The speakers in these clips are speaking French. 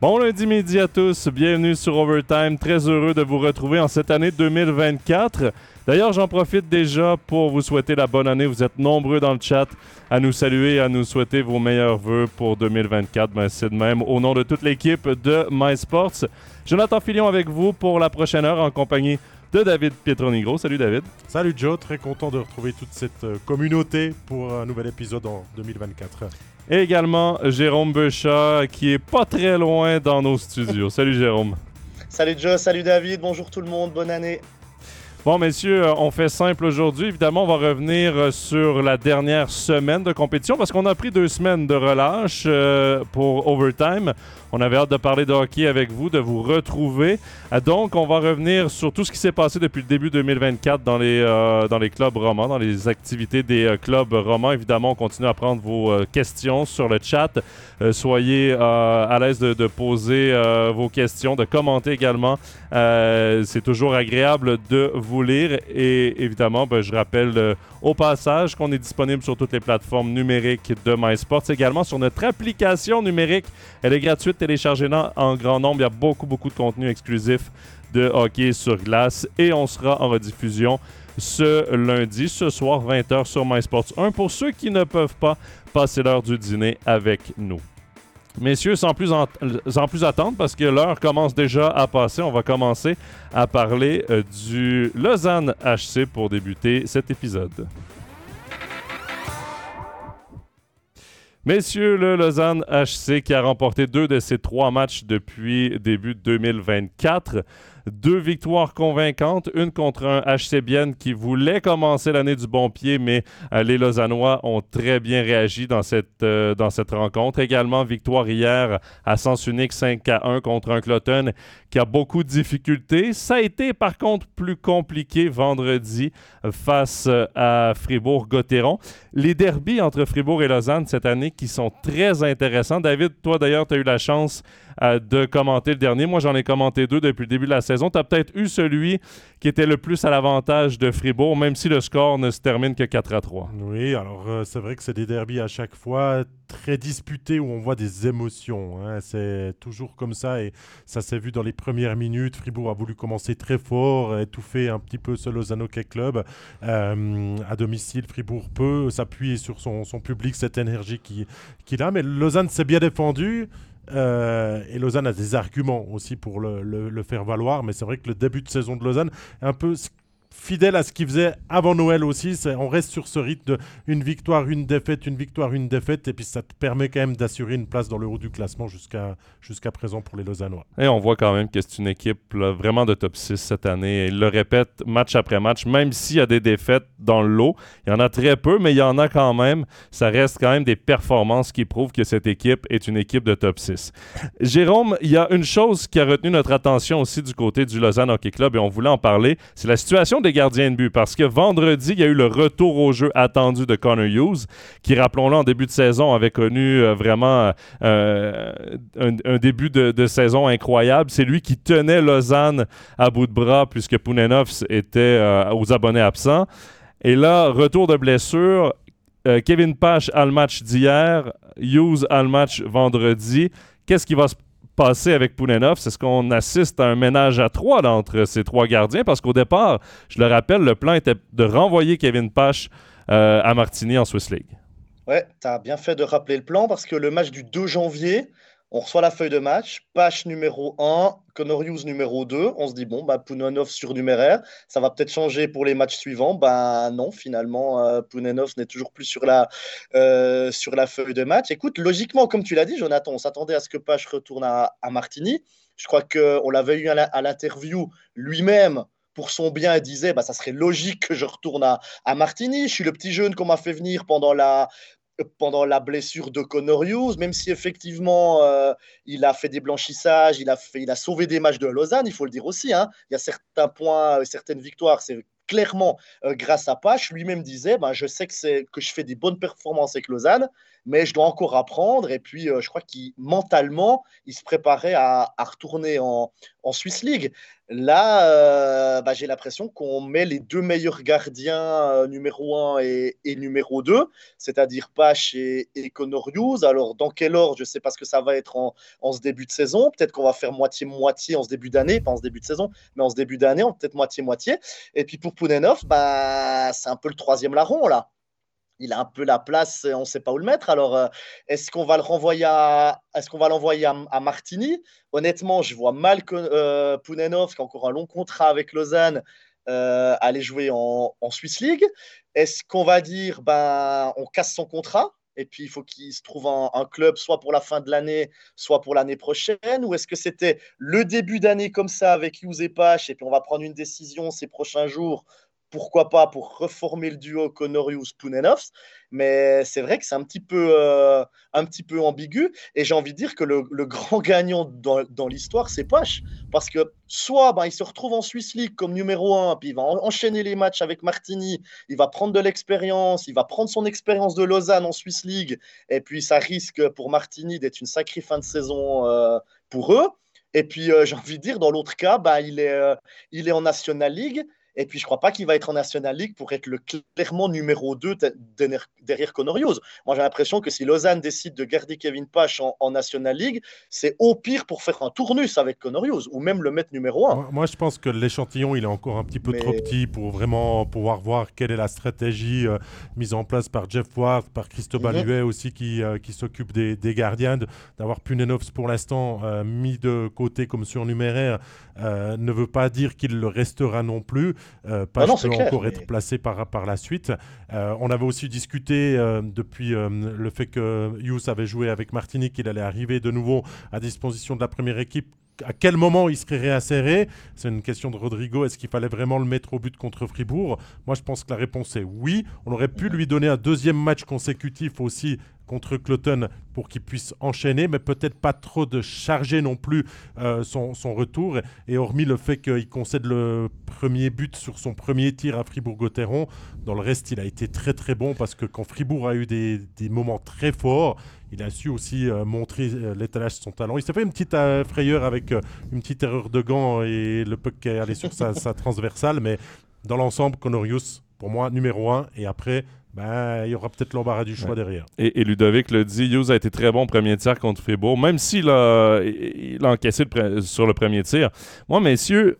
Bon lundi midi à tous, bienvenue sur Overtime. Très heureux de vous retrouver en cette année 2024. D'ailleurs, j'en profite déjà pour vous souhaiter la bonne année. Vous êtes nombreux dans le chat à nous saluer, à nous souhaiter vos meilleurs voeux pour 2024. Ben, c'est de même au nom de toute l'équipe de MySports. Jonathan Filion avec vous pour la prochaine heure en compagnie de David Pietronigro. Salut David. Salut Joe, très content de retrouver toute cette euh, communauté pour un nouvel épisode en 2024. Et également Jérôme Beuchat qui est pas très loin dans nos studios. salut Jérôme. Salut Joe, salut David, bonjour tout le monde, bonne année. Bon, messieurs, euh, on fait simple aujourd'hui. Évidemment, on va revenir euh, sur la dernière semaine de compétition parce qu'on a pris deux semaines de relâche pour Overtime. On avait hâte de parler de hockey avec vous, de vous retrouver. Euh, donc, on va revenir sur tout ce qui s'est passé depuis le début 2024 dans les, euh, dans les clubs romans, dans les activités des euh, clubs romans. Évidemment, on continue à prendre vos questions sur le chat. soyez à l'aise de, de, poser vos questions, de commenter également. C'est toujours agréable de vous lire. Et évidemment, ben, je rappelle au passage qu'on est disponible sur toutes les plateformes numériques de MySports, également sur notre application numérique. Elle est gratuite, téléchargez-la en grand nombre. Il y a beaucoup, beaucoup de contenu exclusif de hockey sur glace et on sera en rediffusion ce lundi, ce soir, 20h sur MySports 1 pour ceux qui ne peuvent pas passer l'heure du dîner avec nous. Messieurs, sans plus, sans plus attendre, parce que l'heure commence déjà à passer, on va commencer à parler euh, du Lausanne HC pour débuter cet épisode. Messieurs, le Lausanne HC qui a remporté deux de ses trois matchs depuis début 2024 deux victoires convaincantes, une contre un HC qui voulait commencer l'année du bon pied, mais euh, les Lausannois ont très bien réagi dans cette, euh, dans cette rencontre. Également, victoire hier à sens unique 5 à 1 contre un Cloton qui a beaucoup de difficultés. Ça a été par contre plus compliqué vendredi face euh, à Fribourg-Gotteron. Les derbies entre Fribourg et Lausanne cette année qui sont très intéressants. David, toi d'ailleurs, tu as eu la chance de commenter le dernier. Moi, j'en ai commenté deux depuis le début de la saison. Tu as peut-être eu celui qui était le plus à l'avantage de Fribourg, même si le score ne se termine que 4 à 3. Oui, alors euh, c'est vrai que c'est des derbies à chaque fois très disputés où on voit des émotions. Hein. C'est toujours comme ça et ça s'est vu dans les premières minutes. Fribourg a voulu commencer très fort, étouffer un petit peu ce Lausanne Hockey Club. Euh, à domicile, Fribourg peut s'appuyer sur son, son, public, cette énergie qu'il qui a, mais Lausanne s'est bien défendu. Euh, et Lausanne a des arguments aussi pour le, le faire valoir, mais c'est vrai que le début de saison de Lausanne est un peu fidèle à ce qu'il faisait avant Noël aussi. On reste sur ce rythme de une victoire, une défaite, une victoire, une défaite. Et puis ça te permet quand même d'assurer une place dans le haut du classement jusqu'à jusqu'à présent pour les Lausannois. Et on voit quand même que c'est une équipe vraiment de top 6 cette année. il le répète match après match, même s'il y a des défaites dans le lot. Il y en a très peu, mais il y en a quand même. Ça reste quand même des performances qui prouvent que cette équipe est une équipe de top 6. Jérôme, il y a une chose qui a retenu notre attention aussi du côté du Lausanne Hockey Club et on voulait en parler. C'est la situation des gardiens de but parce que vendredi, il y a eu le retour au jeu attendu de Connor Hughes, qui, rappelons-le, en début de saison, avait connu euh, vraiment euh, un, début de, saison incroyable. C'est lui qui tenait Lausanne à bout de bras puisque Pounenov était euh, aux abonnés absents. Et là, retour de blessure. Kevin Pache a le match d'hier, Hughes a le match vendredi. Qu'est-ce qui va se passé avec Pounenov, c'est ce qu'on assiste à un ménage à trois entre ces trois gardiens, parce qu'au départ, je le rappelle, le plan était de renvoyer Kevin Pache euh, à Martigny en Swiss League. Ouais, tu as bien fait de rappeler le plan, parce que le match du 2 janvier, on reçoit la feuille de match, Pache numéro 1, Connor Hughes numéro 2. On se dit, bon, bah, Pounenov surnuméraire, ça va peut-être changer pour les matchs suivants. Ben non, finalement, euh, Pounenov n'est toujours plus sur la, euh, sur la feuille de match. Écoute, logiquement, comme tu l'as dit, Jonathan, on s'attendait à ce que Pache retourne à, à Martigny. Je crois qu'on l'avait eu à l'interview lui-même pour son bien, disait bah, ça serait logique que je retourne à, à Martigny. Je suis le petit jeune qu'on m'a fait venir pendant la, pendant la blessure de Connor Hughes, même si effectivement euh, il a fait des blanchissages, il a, fait, il a sauvé des matchs de Lausanne, il faut le dire aussi. Hein. Il y a certains points, euh, certaines victoires, c'est clairement euh, grâce à Pache. Lui-même disait ben, Je sais que je fais des bonnes performances avec Lausanne, mais je dois encore apprendre. Et puis, je crois qu'il mentalement, il se préparait à, retourner en, en, Swiss League. Là, bah, j'ai l'impression qu'on met les deux meilleurs gardiens, numéro 1 et, numéro 2, c'est-à-dire Pache et, et. Alors, dans quel ordre Je ne sais pas ce que ça va être en, en ce début de saison. Peut-être qu'on va faire moitié-moitié en ce début d'année, pas en ce début de saison, mais en ce début d'année, peut-être moitié-moitié. Et puis pour Pounenov, bah, c'est un peu le troisième larron, là il a un peu la place, on ne sait pas où le mettre. Alors, euh, est-ce qu'on va le renvoyer à, est-ce qu'on va l'envoyer à, Martini? Honnêtement, je vois mal que euh, Pounenov, qui a encore un long contrat avec Lausanne, euh, aller jouer en, Swiss League. Est-ce qu'on va dire, ben, on casse son contrat et puis il faut qu'il se trouve un, un, club soit pour la fin de l'année, soit pour l'année prochaine? Ou est-ce que c'était le début d'année comme ça avec Hughes et Pache, et puis on va prendre une décision ces prochains jours pourquoi pas pour reformer le duo Conorius-Pounenovs. Mais c'est vrai que c'est un, petit peu, euh, un petit peu ambigu. Et j'ai envie de dire que le, grand gagnant dans, dans l'histoire, c'est Pache. Parce que soit ben, il se retrouve en Swiss League comme numéro 1, puis il va enchaîner les matchs avec Martini, il va prendre de l'expérience, il va prendre son expérience de Lausanne en Swiss League. Et puis ça risque pour Martini d'être une sacrée fin de saison euh, pour eux. Et puis, euh, j'ai envie de dire, dans l'autre cas, bah, il, est, il est en National League. Et puis, je ne crois pas qu'il va être en National League pour être le clairement numéro 2 derrière Conorius. Moi, j'ai l'impression que si Lausanne décide de garder Kevin Pache en, National League, c'est au pire pour faire un tournus avec Conorius ou même le mettre numéro 1. Moi, je pense que l'échantillon, il est encore un petit peu trop petit pour vraiment pouvoir voir quelle est la stratégie euh, mise en place par Jeff Ward, par Cristobal mm Huet aussi qui, euh, qui s'occupe des, gardiens. D'avoir Punenovs pour l'instant euh, mis de côté comme surnuméraire ne veut pas dire qu'il le restera non plus. Euh, pas ah peut encore être placé par, par la suite. Euh, on avait aussi discuté euh, depuis le fait que Hughes avait joué avec Martinique, qu'il allait arriver de nouveau à disposition de la première équipe à quel moment il serait réinséré? C'est une question de Rodrigo. Est-ce qu'il fallait vraiment le mettre au but contre Fribourg? Moi, je pense que la réponse est oui. On aurait pu lui donner un deuxième match consécutif aussi contre Cloton pour qu'il puisse enchaîner, mais peut-être pas trop de charger non plus euh, son, retour. Et hormis le fait qu'il concède le premier but sur son premier tir à Fribourg-Gotteron, dans le reste, il a été très très bon parce que quand Fribourg a eu des, moments très forts, il a su aussi euh, montrer euh, l'étalage de son talent. Il s'est fait une petite frayeur avec une petite erreur de gant et le puck qui est allé sur sa, sa transversale, mais dans l'ensemble, Conorius, pour moi, numéro un. Et après, ben, il y aura peut-être l'embarras du choix derrière. Et, Ludovic le dit, Hughes a été très bon au premier tir contre Fribourg, même s'il a, il a encaissé sur le premier tir. Moi, messieurs,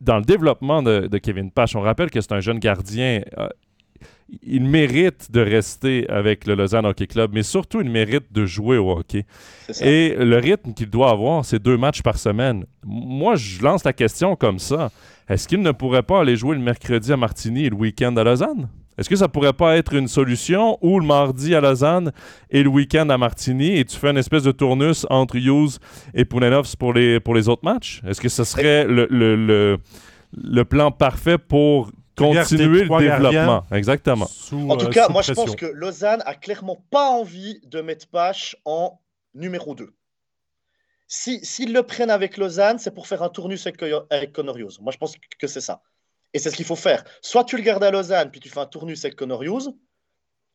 dans le développement de, Kevin Pache, on rappelle que c'est un jeune gardien. Euh, il mérite de rester avec le Lausanne Hockey Club, mais surtout, il mérite de jouer au hockey. Et le rythme qu'il doit avoir, c'est deux matchs par semaine. Moi, je lance la question comme ça. Est-ce qu'il ne pourrait pas aller jouer le mercredi à Martigny et le week-end à Lausanne? Est-ce que ça pourrait pas être une solution ou le mardi à Lausanne et le week-end à Martigny et tu fais une espèce de tournus entre Hughes et Pounenovs pour les, pour les autres matchs? Est-ce que ce serait le, le, le, plan parfait pour continuer le développement? Exactement. en tout euh, cas, moi je pense que Lausanne a clairement pas envie de mettre Pache en numéro 2. S'ils si, le prennent avec Lausanne, c'est pour faire un tournus avec, avec Conorius. Moi, je pense que c'est ça. Et c'est ce qu'il faut faire. Soit tu le gardes à Lausanne, puis tu fais un tournus avec Connor Hughes,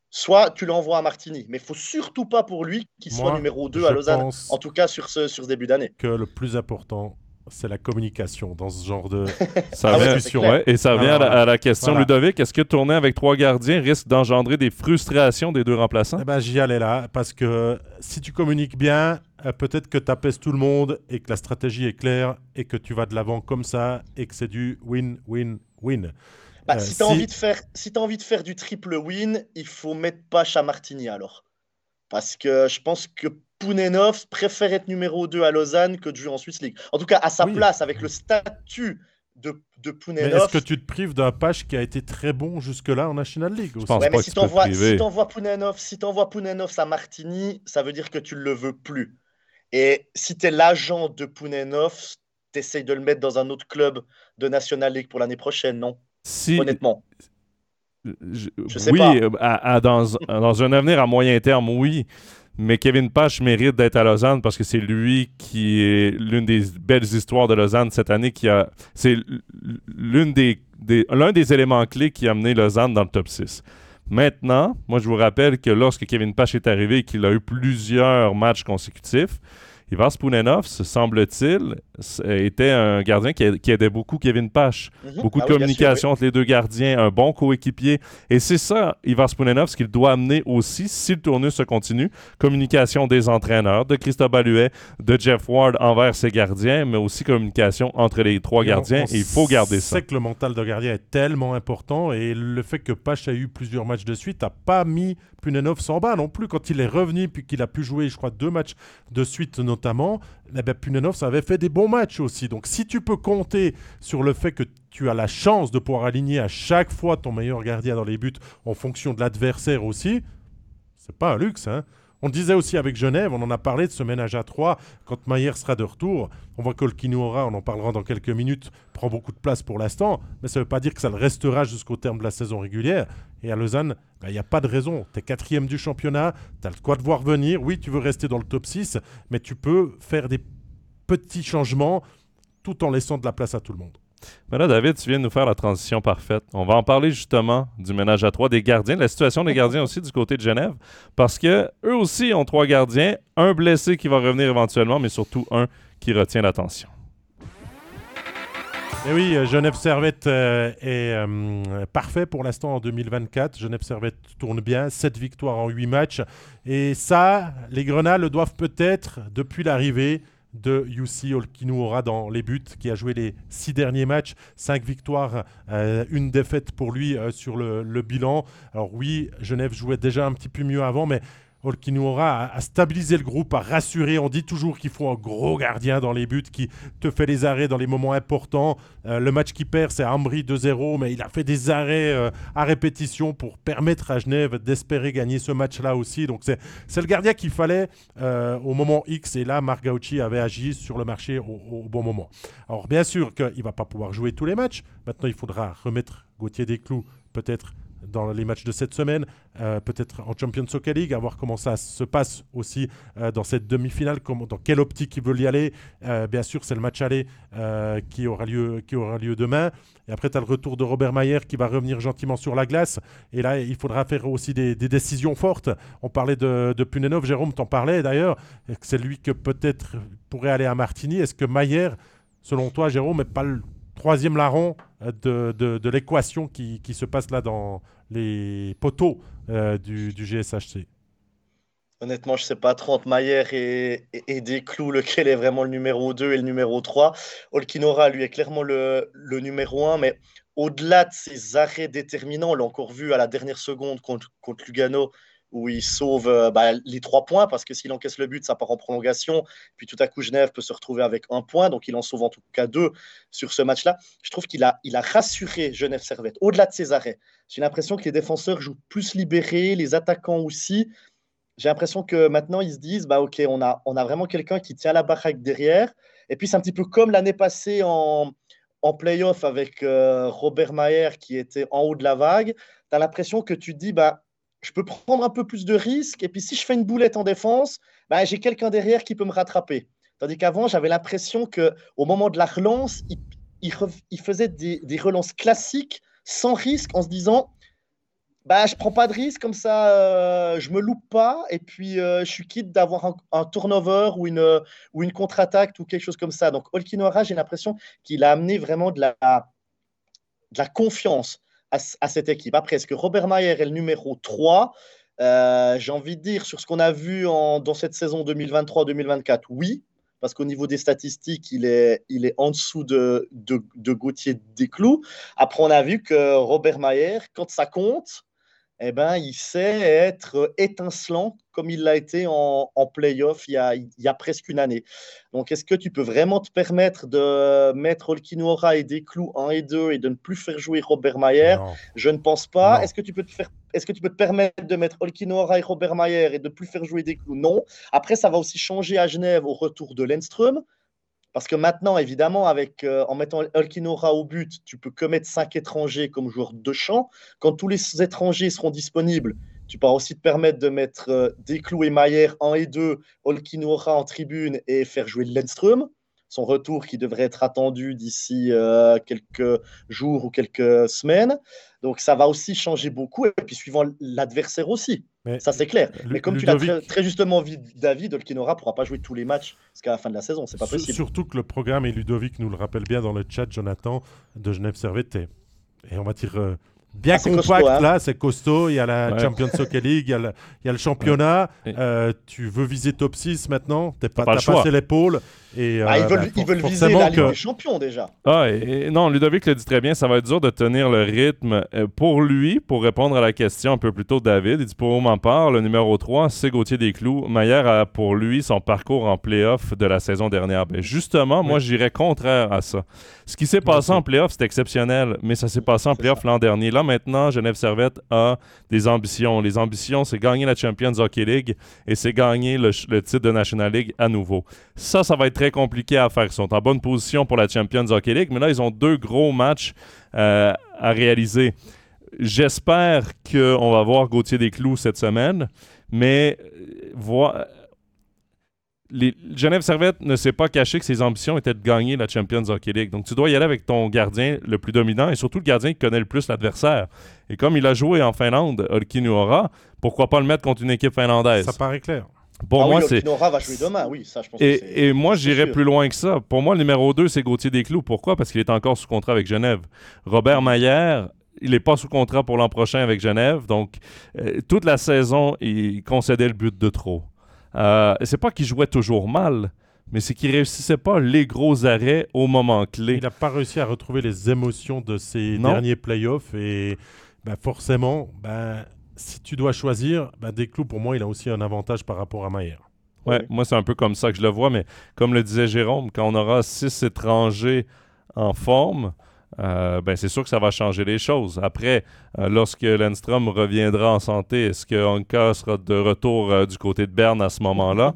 soit tu l'envoies à Martigny. Mais il faut surtout pas pour lui qu'il soit numéro 2 à Lausanne, en tout cas sur ce, sur ce début d'année. Que le plus important, c'est la communication dans ce genre de ça vient, Et ça revient à, la, question, Ludovic, est-ce que tourner avec trois gardiens risque d'engendrer des frustrations des deux remplaçants? Eh ben, J'y allais là, parce que si tu communiques bien, euh, peut-être que tu apaises tout le monde et que la stratégie est claire et que tu vas de l'avant comme ça et que c'est du win-win-win. Bah, euh, si tu as, envie de faire, si as envie de faire du triple win, il faut mettre Pache à Martini alors. Parce que je pense que Pounenov préfère être numéro 2 à Lausanne que de jouer en Swiss League. En tout cas, à sa place, avec le statut de, de Pounenov. Est-ce que tu te prives d'un Pache qui a été très bon jusque-là en National League Je pense pas si tu envoies Pounenov, si Pounenov à Martini, ça veut dire que tu ne le veux plus. Et si tu es l'agent de Pounenov, tu essayes de le mettre dans un autre club de National League pour l'année prochaine, non? Si... Honnêtement. Je, sais oui, pas. dans, dans un avenir à moyen terme, oui. Mais Kevin Pache mérite d'être à Lausanne parce que c'est lui qui est l'une des belles histoires de Lausanne cette année. C'est l'un des éléments clés qui a amené Lausanne dans le top 6. Maintenant, moi, je vous rappelle que lorsque Kevin Pache est arrivé et qu'il a eu plusieurs matchs consécutifs, Ivan Spounenov, semble-t-il, était un gardien qui, aidait beaucoup Kevin Pache. Mhm. Beaucoup de ah communication entre les deux gardiens, un bon coéquipier. Et c'est ça, Ivan Spounenov, ce qu'il doit amener aussi si le tournoi se continue. Communication des entraîneurs, de Christophe Baluet, de Jeff Ward envers ses gardiens, mais aussi communication entre les trois gardiens. il faut garder ça. C'est que le mental de gardien est tellement important et le fait que Pache a eu plusieurs matchs de suite n'a pas mis Punenov s'en bat non plus. Quand il est revenu, puis qu'il a pu jouer, je crois, deux matchs de suite notamment, eh ben, Punenov, ça avait fait des bons matchs aussi. Donc si tu peux compter sur le fait que tu as la chance de pouvoir aligner à chaque fois ton meilleur gardien dans les buts en fonction de l'adversaire aussi, c'est pas un luxe. Hein on disait aussi avec Genève, on en a parlé de ce ménage à trois, quand Mayer sera de retour. On voit qu'Olkinuora, on en parlera dans quelques minutes, prend beaucoup de place pour l'instant, mais ça ne veut pas dire que ça le restera jusqu'au terme de la saison régulière. Et à Lausanne, il ben, n'y a pas de raison. Tu es quatrième du championnat, tu as quoi de voir venir. Oui, tu veux rester dans le top 6, mais tu peux faire des petits changements tout en laissant de la place à tout le monde. Mais là, David, tu viens de nous faire la transition parfaite. On va en parler justement du ménage à trois des gardiens, la situation des gardiens aussi du côté de Genève, parce que eux aussi ont trois gardiens, un blessé qui va revenir éventuellement, mais surtout un qui retient l'attention. Et eh oui, euh, Genève Servette euh, est euh, parfait pour l'instant en 2024. Genève Servette tourne bien, 7 victoires en 8 matchs. Et ça, les Grenats le doivent peut-être depuis l'arrivée de Yussi Olkinuora dans les buts, qui a joué les six derniers matchs, cinq victoires, euh, une défaite pour lui euh, sur le, le, bilan. Alors oui, Genève jouait déjà un petit peu mieux avant, mais Olkinuora a, stabilisé le groupe, a rassuré. On dit toujours qu'il faut un gros gardien dans les buts qui te fait les arrêts dans les moments importants. Euh, le match qui perd, c'est Ambry 2-0, mais il a fait des arrêts euh, à répétition pour permettre à Genève d'espérer gagner ce match-là aussi. Donc c'est le gardien qu'il fallait euh, au moment X. Et là, Marc Gauchi avait agi sur le marché au, au bon moment. Alors bien sûr qu'il ne va pas pouvoir jouer tous les matchs. Maintenant, il faudra remettre Gauthier Desclous peut-être dans les matchs de cette semaine, euh, peut-être en Champions Soccer League, à voir comment ça se passe aussi euh, dans cette demi-finale, dans quelle optique ils veulent y aller. Euh, bien sûr, c'est le match aller qui, aura lieu, qui aura lieu demain. Et après, tu as le retour de Robert Mayer qui va revenir gentiment sur la glace. Et là, il faudra faire aussi des, décisions fortes. On parlait de, de Punenov, Jérôme t'en parlait d'ailleurs. C'est lui que peut-être pourrait aller à Martigny? Est-ce que Mayer, selon toi, Jérôme, n'est pas le troisième larron de, de, l'équation qui, qui, se passe là dans les poteaux euh, du, du, GSHC Honnêtement, je ne sais pas, 30 Maillère et, et, des clous, lequel est vraiment le numéro 2 et le numéro 3. Olkinora, lui, est clairement le, le numéro 1, mais au-delà de ses arrêts déterminants, on l'a encore vu à la dernière seconde contre, contre Lugano, où il sauve euh, bah, les trois points, parce que s'il encaisse le but, ça part en prolongation. Puis tout à coup, Genève peut se retrouver avec un point, donc il en sauve en tout cas deux sur ce match-là. Je trouve qu'il a, il a rassuré Genève Servette, au-delà de ses arrêts. J'ai l'impression que les défenseurs jouent plus libérés, les attaquants aussi. J'ai l'impression que maintenant, ils se disent, bah, OK, on a, on a vraiment quelqu'un qui tient la baraque derrière. Et puis, c'est un petit peu comme l'année passée en, en playoff avec euh, Robert Maher qui était en haut de la vague. Tu as l'impression que tu te dis, bah, je peux prendre un peu plus de risques. Et puis, si je fais une boulette en défense, bah, j'ai quelqu'un derrière qui peut me rattraper. Tandis qu'avant, j'avais l'impression qu'au moment de la relance, il, faisait des, relances classiques sans risque en se disant bah, je prends pas de risque, comme ça, euh, je me loupe pas, et puis euh, je suis quitte d'avoir un, turnover ou une, contre-attaque ou quelque chose comme ça. Donc, Olkinora, j'ai l'impression qu'il a amené vraiment de la confiance à, cette équipe. Après, est-ce que Robert Mayer est le numéro 3 euh, J'ai envie de dire, sur ce qu'on a vu en, dans cette saison 2023-2024, oui, parce qu'au niveau des statistiques, il est, en dessous de, de, de Gauthier Desclous. Après, on a vu que Robert Mayer, quand ça compte, eh ben, il sait être étincelant comme il l'a été en, en playoff il y, a, il y, a, presque une année. Donc, est-ce que tu peux vraiment te permettre de mettre Olkinuora et des clous 1 et 2 et de ne plus faire jouer Robert Mayer? Je ne pense pas. Est-ce que, tu peux te faire, est-ce que tu peux te permettre de mettre Olkinuora et Robert Mayer et de ne plus faire jouer des clous? Non. Après, ça va aussi changer à Genève au retour de Lenström. Parce que maintenant, évidemment, avec, euh, en mettant Elkinora au but, tu peux que mettre cinq étrangers comme joueurs de champ. Quand tous les étrangers seront disponibles, tu pourras aussi te permettre de mettre euh, Desclous et Mayer en et 2, Olkinora en tribune et faire jouer Lenström. Son retour qui devrait être attendu d'ici euh, quelques jours ou quelques semaines. Donc ça va aussi changer beaucoup, et puis suivant l'adversaire aussi. ça c'est clair. Mais comme tu l'as très, justement dit, David, Olkinora ne pourra pas jouer tous les matchs jusqu'à la fin de la saison, c'est pas possible. Surtout que le programme, et Ludovic nous le rappelle bien dans le chat, Jonathan, de Genève Servette, et on va dire euh, bien ah, compact hein. là, c'est costaud. Il y a la Champions Soccer League, il y a le, championnat. Euh, tu veux viser top 6 maintenant, tu pas, pas passé l'épaule. Et, ah, ils euh, veulent, ils veulent viser la Ligue des Champions déjà. Ah, et, non, Ludovic le dit très bien, ça va être dur de tenir le rythme. Euh, pour lui, pour répondre à la question un peu plus tôt, David, il dit pour ma part, le numéro 3, c'est Gauthier Desclous. Maillard a pour lui son parcours en playoff de la saison dernière. Ben, justement, moi, j'irais contraire à ça. Ce qui s'est passé en playoff, c'est exceptionnel, mais ça s'est passé en playoff l'an dernier. Là, maintenant, Genève Servette a des ambitions. Les ambitions, c'est gagner la Champions Hockey League et c'est gagner le, titre de National League à nouveau. Ça, ça va être très compliqué à faire. Ils sont en bonne position pour la Champions Hockey League, mais là, ils ont deux gros matchs euh, à réaliser. J'espère qu'on va voir Gauthier Desclous cette semaine, mais euh. Les, Genève Servette ne s'est pas caché que ses ambitions étaient de gagner la Champions Hockey League. Donc, tu dois y aller avec ton gardien le plus dominant et surtout le gardien qui connaît le plus l'adversaire. Et comme il a joué en Finlande, Olki Nuora, pourquoi pas le mettre contre une équipe finlandaise? Ça paraît clair. Pour ah moi, oui, c'est. va jouer demain, oui, ça, je pense et, et moi, j'irais plus loin que ça. Pour moi, le numéro 2, c'est Gauthier Desclous. Pourquoi? Parce qu'il est encore sous contrat avec Genève. Robert Maillère, il n'est pas sous contrat pour l'an prochain avec Genève. Donc, euh, toute la saison, il concédait le but de trop. Euh, c'est pas qu'il jouait toujours mal, mais c'est qu'il réussissait pas les gros arrêts au moment clé. Il n'a pas réussi à retrouver les émotions de ses derniers playoffs et ben, forcément, ben, si tu dois choisir, bah, Desclous, pour moi, il a aussi un avantage par rapport à Maillard. Ouais, moi, c'est un peu comme ça que je le vois, mais comme le disait Jérôme, quand on aura six étrangers en forme, euh, ben, c'est sûr que ça va changer les choses. Après, euh, lorsque Lenstrom reviendra en santé, est-ce que Anka sera de retour euh, du côté de Berne à ce moment-là?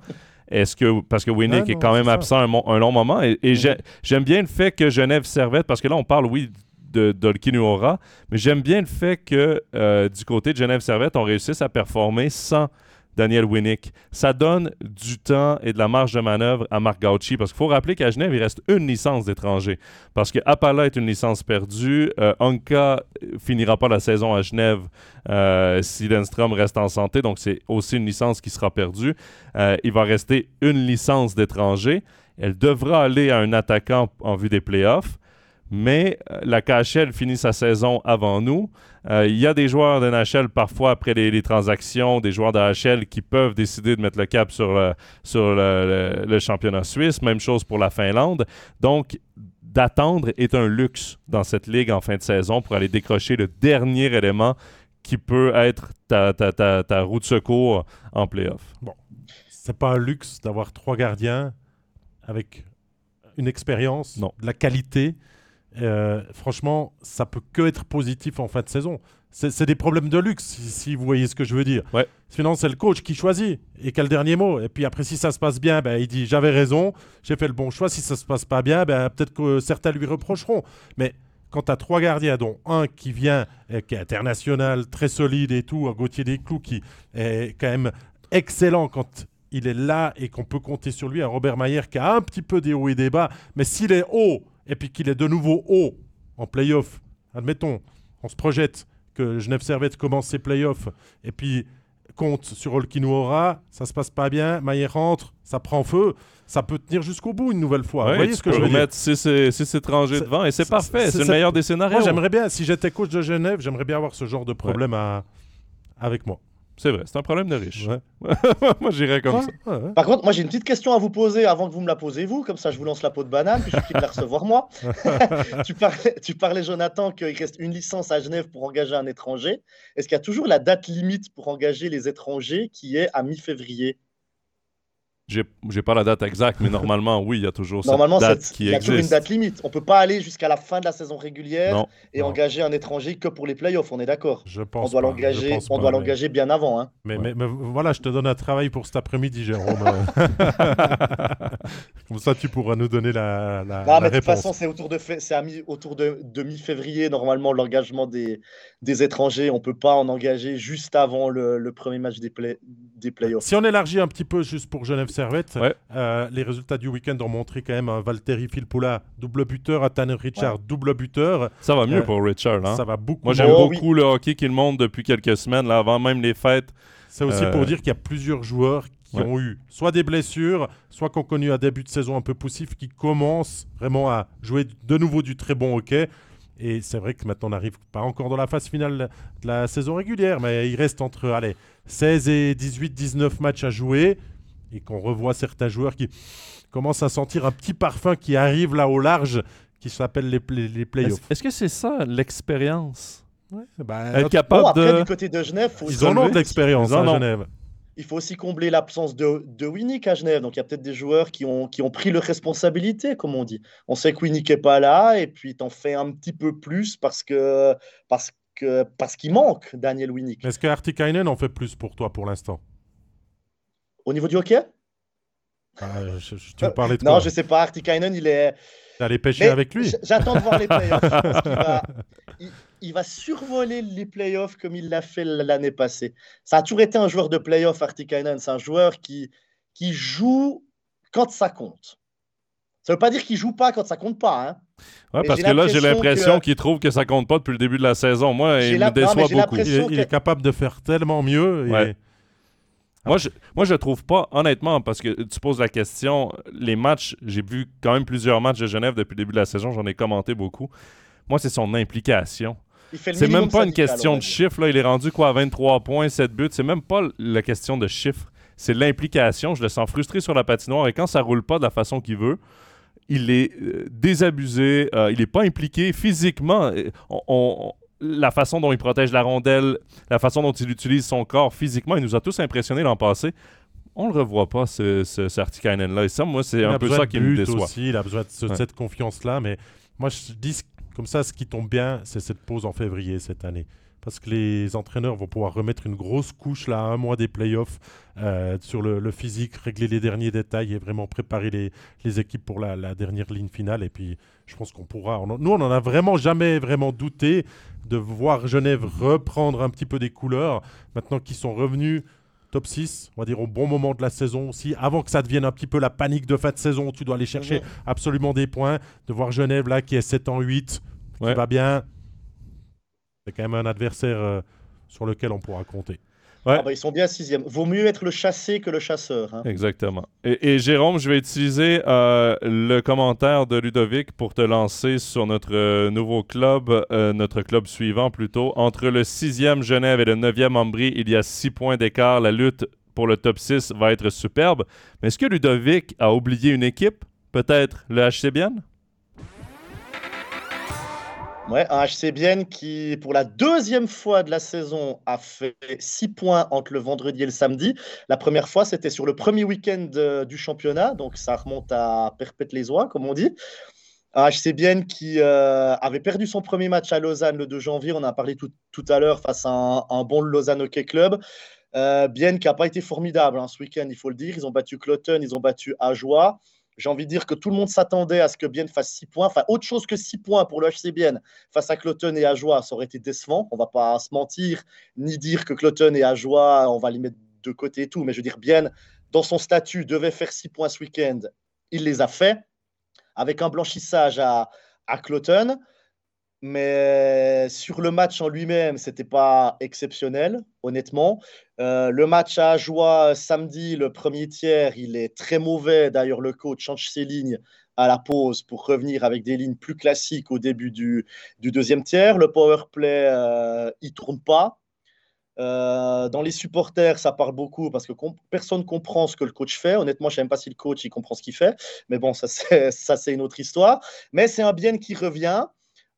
Est-ce que parce que Winnick est quand même absent un, long moment et, mm-hmm. j'aime bien le fait que Genève Servette parce que là on parle oui de Dolkinuora. Mais j'aime bien le fait que du côté de Genève Servette, on réussisse à performer sans Daniel Winnick. Ça donne du temps et de la marge de manœuvre à Marc Gauchi parce qu'il faut rappeler qu'à Genève, il reste une licence d'étranger. Parce que Appala est une licence perdue. Euh, Anka finira pas la saison à Genève euh, si Lenstrom reste en santé. Donc, c'est aussi une licence qui sera perdue. il va rester une licence d'étranger. Elle devra aller à un attaquant en vue des playoffs mais euh, la KHL finit sa saison avant nous. Euh, il y a des joueurs de NHL parfois après les, transactions, des joueurs de NHL qui peuvent décider de mettre le cap sur, le, sur le, championnat suisse. Même chose pour la Finlande. Donc, d'attendre est un luxe dans cette ligue en fin de saison pour aller décrocher le dernier élément qui peut être ta, ta, ta, ta roue de secours en playoff. Bon, c'est pas un luxe d'avoir trois gardiens avec une expérience, de la qualité euh, franchement, ça peut que être positif en fin de saison. C'est des problèmes de luxe, si, vous voyez ce que je veux dire. Ouais. Sinon, c'est le coach qui choisit et qui a le dernier mot. Et puis après, si ça se passe bien, ben, il dit j'avais raison, j'ai fait le bon choix. Si ça se passe pas bien, ben, peut-être que certains lui reprocheront. Mais quand tu as trois gardiens, dont un qui vient, euh, qui est international, très solide et tout, Gauthier Desclous, qui est quand même excellent quand il est là et qu'on peut compter sur lui, un Robert Mayer qui a un petit peu des hauts et des bas, mais s'il est haut, et puis qu'il est de nouveau haut en playoff, admettons, on se projette que Genève Servette commence ses playoffs et puis compte sur Olkinuora, ça se passe pas bien, Maillet rentre, ça prend feu, ça peut tenir jusqu'au bout une nouvelle fois. Vous voyez ce que je veux mettre six, étrangers devant et c'est parfait, c'est le meilleur des scénarios. Moi j'aimerais bien, si j'étais coach de Genève, j'aimerais bien avoir ce genre de problème avec moi. C'est vrai, c'est un problème de riche. moi, j'irais comme ça. Par contre, moi, j'ai une petite question à vous poser avant que vous me la posez, vous. Comme ça, je vous lance la peau de banane, puis je quitte la recevoir moi. tu, parlais, tu parlais, Jonathan, qu'il reste une licence à Genève pour engager un étranger. Est-ce qu'il y a toujours la date limite pour engager les étrangers qui est à mi-février? J'ai pas la date exacte, mais normalement, oui, il y a toujours cette date qui existe. Il y a toujours une date limite. On peut pas aller jusqu'à la fin de la saison régulière et engager un étranger que pour les playoffs, on est d'accord Je pense On doit l'engager on doit l'engager bien avant. Hein. Mais, mais, voilà, je te donne un travail pour cet après-midi, Jérôme. Comme ça, tu pourras nous donner la, la, non, mais De toute façon, c'est autour de, autour de, de mi-février, normalement, l'engagement des, des étrangers. On peut pas en engager juste avant le, le premier match des, play, des playoffs. Si on élargit un petit peu juste pour Genève Servette. Ouais. Euh, les résultats du week-end ont montré quand même un Valtteri Filppula, double buteur, un Tanner Richard, double buteur. Ça va mieux Euh, pour Richard. Hein? Ça va beaucoup. Moi, j'aime Oh, beaucoup le hockey qu'il monte depuis quelques semaines, là, avant même les fêtes. C'est aussi Euh, pour dire qu'il y a plusieurs joueurs qui Ouais. ont eu soit des blessures, soit qui ont connu un début de saison un peu poussif, qui commencent vraiment à jouer de nouveau du très bon hockey. Et c'est vrai que maintenant on n'arrive pas encore dans la phase finale de la saison régulière, mais il reste entre allez, 16 et 18, 19 matchs à jouer. Et qu'on revoit certains joueurs qui commencent à sentir un petit parfum qui arrive là au large, qui s'appelle les, play- les playoffs. Est-ce que c'est ça, l'expérience? Ouais, bah, Être capable Bon, après, de... du côté de Genève, faut ils en ont de l'expérience à ont. Genève. Il faut aussi combler l'absence de, de Winnick à Genève. Donc, il y a peut-être des joueurs qui ont, qui ont pris leurs responsabilités, comme on dit. On sait que Winnick n'est pas là, et puis t'en fais un petit peu plus parce que parce que parce qu'il manque, Daniel Winnick. Est-ce que Artikainen en fait plus pour toi pour l'instant? Au niveau du hockey? Ah, je- je- Tu veux parler de Non, quoi? je sais pas. Artikainen, il est. D'aller pêcher Mais avec lui? J'attends de voir les playoffs. va, il, il va survoler les playoffs comme il l'a fait l'année passée. Ça a toujours été un joueur de playoffs, Artikainen. C'est un joueur qui, qui joue quand ça compte. Ça veut pas dire qu'il joue pas quand ça compte pas. Hein. Ouais, parce que là, j'ai l'impression qu'il trouve que ça compte pas depuis le début de la saison. Moi, il la- me déçoit beaucoup. il est, il capable de faire tellement mieux. et- Ouais. Moi, je, moi, je trouve pas, honnêtement, parce que tu poses la question, les matchs, j'ai vu quand même plusieurs matchs de Genève depuis le début de la saison, j'en ai commenté beaucoup. Moi, c'est son implication. C'est même pas une question de là. Il est rendu quoi à 23 points, 7 buts? C'est même pas la question de chiffres. C'est l'implication. Je le sens frustré sur la patinoire et quand ça roule pas de la façon qu'il veut, il est euh, désabusé, euh, il est pas impliqué physiquement. On- on- la façon dont il protège la rondelle, la façon dont il utilise son corps physiquement, il nous a tous impressionnés l'an passé. On le revoit pas, ce, ce, ce Artikainen-là. Et ça, moi, c'est un peu ça qui me déçoit. aussi, il a besoin de ce- Ouais. cette confiance-là. Mais moi, je dis ce- comme ça, ce qui tombe bien, c'est cette pause en février cette année. Parce que les entraîneurs vont pouvoir remettre une grosse couche là, un mois des playoffs euh, sur le, physique, régler les derniers détails et vraiment préparer les, les équipes pour la, dernière ligne finale. Et puis, je pense qu'on pourra. on nous, on n'en a vraiment jamais vraiment douté de voir Genève reprendre un petit peu des couleurs. Maintenant qu'ils sont revenus top 6, on va dire au bon moment de la saison aussi, avant que ça devienne un petit peu la panique de fin de saison tu dois aller chercher Mhm. absolument des points, de voir Genève là qui est 7 en 8, Ouais. qui va bien. C'est quand même un adversaire euh, sur lequel on pourra compter. Ouais. Ah bah, ils sont bien sixième. Vaut mieux être le chassé que le chasseur. hein. Exactement. Et, et Jérôme, je vais utiliser euh, le commentaire de Ludovic pour te lancer sur notre euh, nouveau club, euh, notre club suivant plutôt. Entre le 6e Genève et le 9e Ambry, il y a 6 points d'écart. La lutte pour le top 6 va être superbe. Mais est-ce que Ludovic a oublié une équipe? Peut-être le HC Bienne? Un HC Bienne qui, pour la deuxième fois de la saison, a fait 6 points entre le vendredi et le samedi. La première fois, c'était sur le premier week-end euh, du championnat, donc ça remonte à Perpète-les-Oies, comme on dit. Un HC Bienne qui euh, avait perdu son premier match à Lausanne le 2 janvier, on en a parlé tout, tout à l'heure, face à un, un bon Lausanne Hockey Club. Euh, Bienne qui n'a pas été formidable hein, ce week-end, il faut le dire. Ils ont battu Cloton, ils ont battu Ajoie. J'ai envie de dire que tout le monde s'attendait à ce que Bienne fasse 6 points. Enfin, autre chose que 6 points pour le HC face à Cloton et Ajoie, ça aurait été décevant. On va pas se mentir, ni dire que Cloton et Ajoie, on va les mettre de côté et tout. Mais je veux dire, Bienne, dans son statut, devait faire 6 points ce week-end. Il les a fait, avec un blanchissage à, à Cloton. Mais sur le match en lui-même, c'était pas exceptionnel, honnêtement. Euh, le match à Ajoie samedi, le premier tiers, il est très mauvais. D'ailleurs, le coach change ses lignes à la pause pour revenir avec des lignes plus classiques au début du, deuxième tiers. Le power play, euh, il tourne pas. Euh, dans les supporters, ça parle beaucoup parce que com- personne comprend ce que le coach fait. Honnêtement, je ne sais même pas si le coach il comprend ce qu'il fait. Mais bon, ça, c'est une autre histoire. Mais c'est un bien qui revient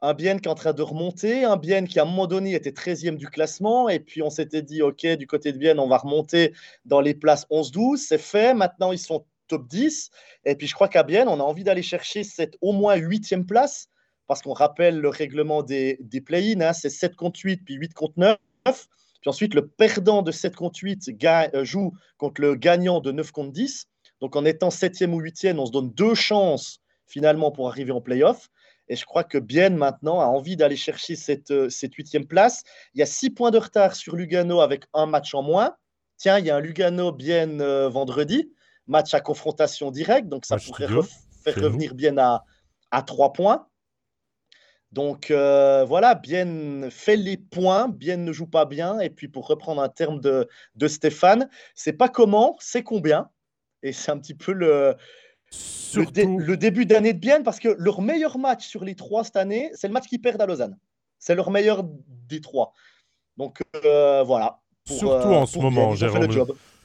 un Bien qui est en train de remonter, un Bien qui à un moment donné était 13e du classement, et puis on s'était dit, OK, du côté de Bienne, on va remonter dans les places 11-12, c'est fait, maintenant ils sont top 10, et puis je crois qu'à Bienne, on a envie d'aller chercher cette au moins 8e place, parce qu'on rappelle le règlement des, des play-in, hein, c'est 7 contre 8, puis 8 contre 9, puis ensuite le perdant de 7 contre 8 ga- euh, joue contre le gagnant de 9 contre 10, donc en étant 7e ou 8e, on se donne deux chances finalement pour arriver en play-off. Et je crois que Bienne, maintenant, a envie d'aller chercher cette, euh, cette huitième place. Il y a six points de retard sur Lugano avec un match en moins. Tiens, il y a un Lugano-Bienne euh, vendredi. match à confrontation directe, donc ça Match pourrait faire revenir Bienne à, à 3 points. Donc euh, voilà, Bienne fait les points, Bienne ne joue pas bien, et puis pour reprendre un terme de, de Stéphane, c'est pas comment, c'est combien. Et c'est un petit peu le, le, dé- Surtout, le début d'année de Bienne, parce que leur meilleur match sur les trois cette année, c'est le match qu'ils perdent à Lausanne. C'est leur meilleur des trois. Donc euh, voilà. Pour, surtout euh, en ce moment, le Jérôme,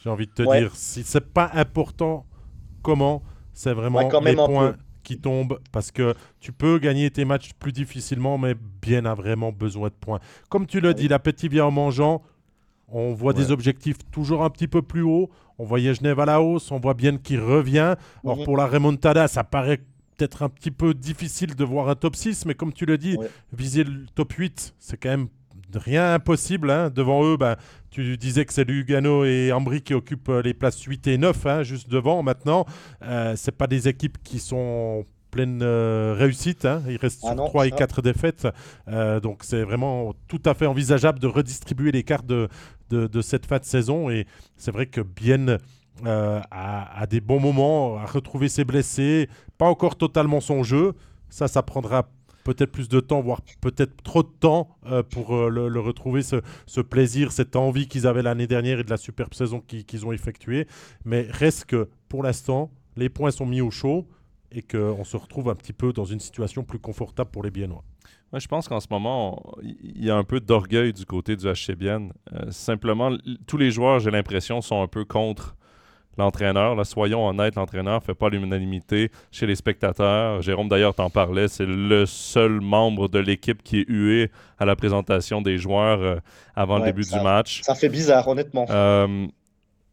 j'ai envie de te Ouais. dire, si c'est pas important comment, c'est vraiment Ouais, quand les même points qui tombent parce que tu peux gagner tes matchs plus difficilement, mais bien a vraiment besoin de points. Comme tu l'as Oui. dit, l'appétit vient en mangeant. On voit des Ouais. objectifs toujours un petit peu plus haut. On voyait Genève à la hausse, on voit bien qui revient. Alors Mhm. pour la remontada, ça paraît peut-être un petit peu difficile de voir un top 6, mais comme tu le dis, Ouais. viser le top 8, c'est quand même rien impossible. hein. Devant eux, ben, tu disais que c'est Lugano et Ambry qui occupent euh, les places 8 et 9, hein, juste devant maintenant. Euh, c'est pas des équipes qui sont pleine euh, réussite. hein. Il reste Ah sur non, 3 et ça. 4 défaites. Euh, donc c'est vraiment tout à fait envisageable de redistribuer les cartes de, de, de cette fin de saison. Et c'est vrai que Bienne euh, a, a des bons moments, a retrouvé ses blessés, pas encore totalement son jeu. Ça, ça prendra peut-être plus de temps, voire peut-être trop de temps euh, pour euh, le, le retrouver, ce, ce plaisir, cette envie qu'ils avaient l'année dernière et de la superbe saison qu'ils qu'ils ont effectuée. Mais reste que pour l'instant, les points sont mis au chaud et qu'on se retrouve un petit peu dans une situation plus confortable pour les Biennois. Moi, je pense qu'en ce moment, il y a un peu d'orgueil du côté du HCBN. Euh, simplement, tous les joueurs, j'ai l'impression, sont un peu contre l'entraîneur. Soyons honnêtes, l'entraîneur ne fait pas l'unanimité chez les spectateurs. Jérôme, d'ailleurs, t'en parlait. C'est le seul membre de l'équipe qui est hué à la présentation des joueurs euh, avant le début ça- du match. Ça fait bizarre, honnêtement. Euh,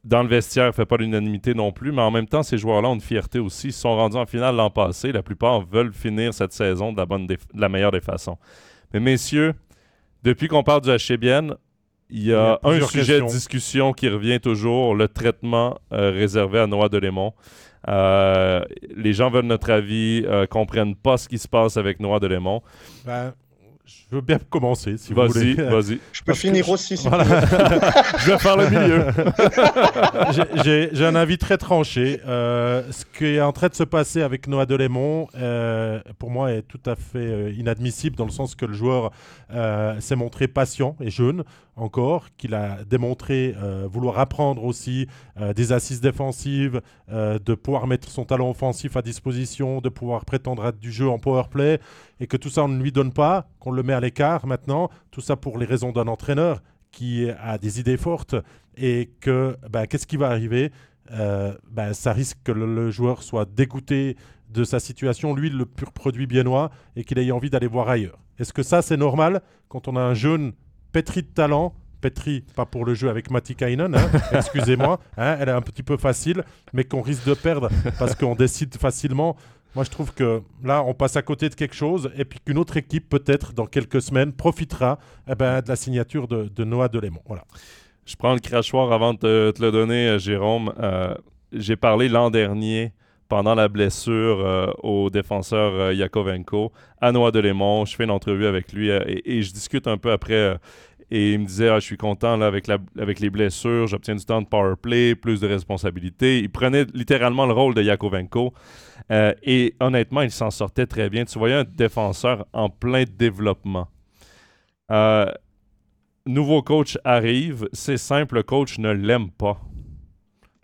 dans le vestiaire, il fait pas l'unanimité non plus, mais en même temps, ces joueurs-là ont une fierté aussi. Ils sont rendus en finale l'an passé. La plupart veulent finir cette saison de la, bonne des- de la meilleure des façons. Mais messieurs, depuis qu'on parle du HCBN, il y Il y a un sujet de discussion qui revient toujours, le traitement euh, réservé à Noah Delémont. Euh, les gens veulent notre avis, euh, comprennent pas ce qui se passe avec Noah Delémont. Ben, je veux bien commencer, si vous voulez. vas-y. Je peux parce finir je- aussi. si Voilà. Je vais faire le milieu. J'ai- un avis très tranché. Euh, ce qui est en train de se passer avec Noah Delémont, euh, pour moi, est tout à fait euh, inadmissible dans le sens que le joueur euh, s'est montré patient et jeune encore, qu'il a démontré euh, vouloir apprendre aussi euh, des assises défensives, euh, de pouvoir mettre son talent offensif à disposition, de pouvoir prétendre à du jeu en power play, et que tout ça on ne lui donne pas, qu'on le met à l'écart maintenant, tout ça pour les raisons d'un entraîneur qui a des idées fortes et que ben, qu'est-ce qui va arriver? Euh, ben, Ça risque que le, le joueur soit dégoûté de sa situation, lui le pur produit biennois, et qu'il ait envie d'aller voir ailleurs. Est-ce que ça c'est normal quand on a un jeune pétri de talent pétri, pas pour le jeu avec Matti Kainen, hein, excusez-moi, hein, elle est un petit peu facile, mais qu'on risque de perdre parce qu'on décide facilement. Moi, je trouve que là, on passe à côté de quelque chose et puis qu'une autre équipe, peut-être dans quelques semaines, profitera eh ben, de la signature de, Noah Delémont. Voilà. Je prends le crachoir avant de te, le donner, euh, Jérôme. Euh, J'ai parlé l'an dernier, pendant la blessure euh, au défenseur Yakovenko, à Noah Delémont. Je fais une entrevue avec lui et je discute un peu après. Et il me disait, Ah, je suis content là, avec, la, avec les blessures, j'obtiens du temps de power play, plus de responsabilités. Il prenait littéralement le rôle de Yakovenko. Euh, et honnêtement, il s'en sortait très bien. Tu voyais un défenseur en plein développement. Euh, nouveau coach arrive, c'est simple, le coach ne l'aime pas.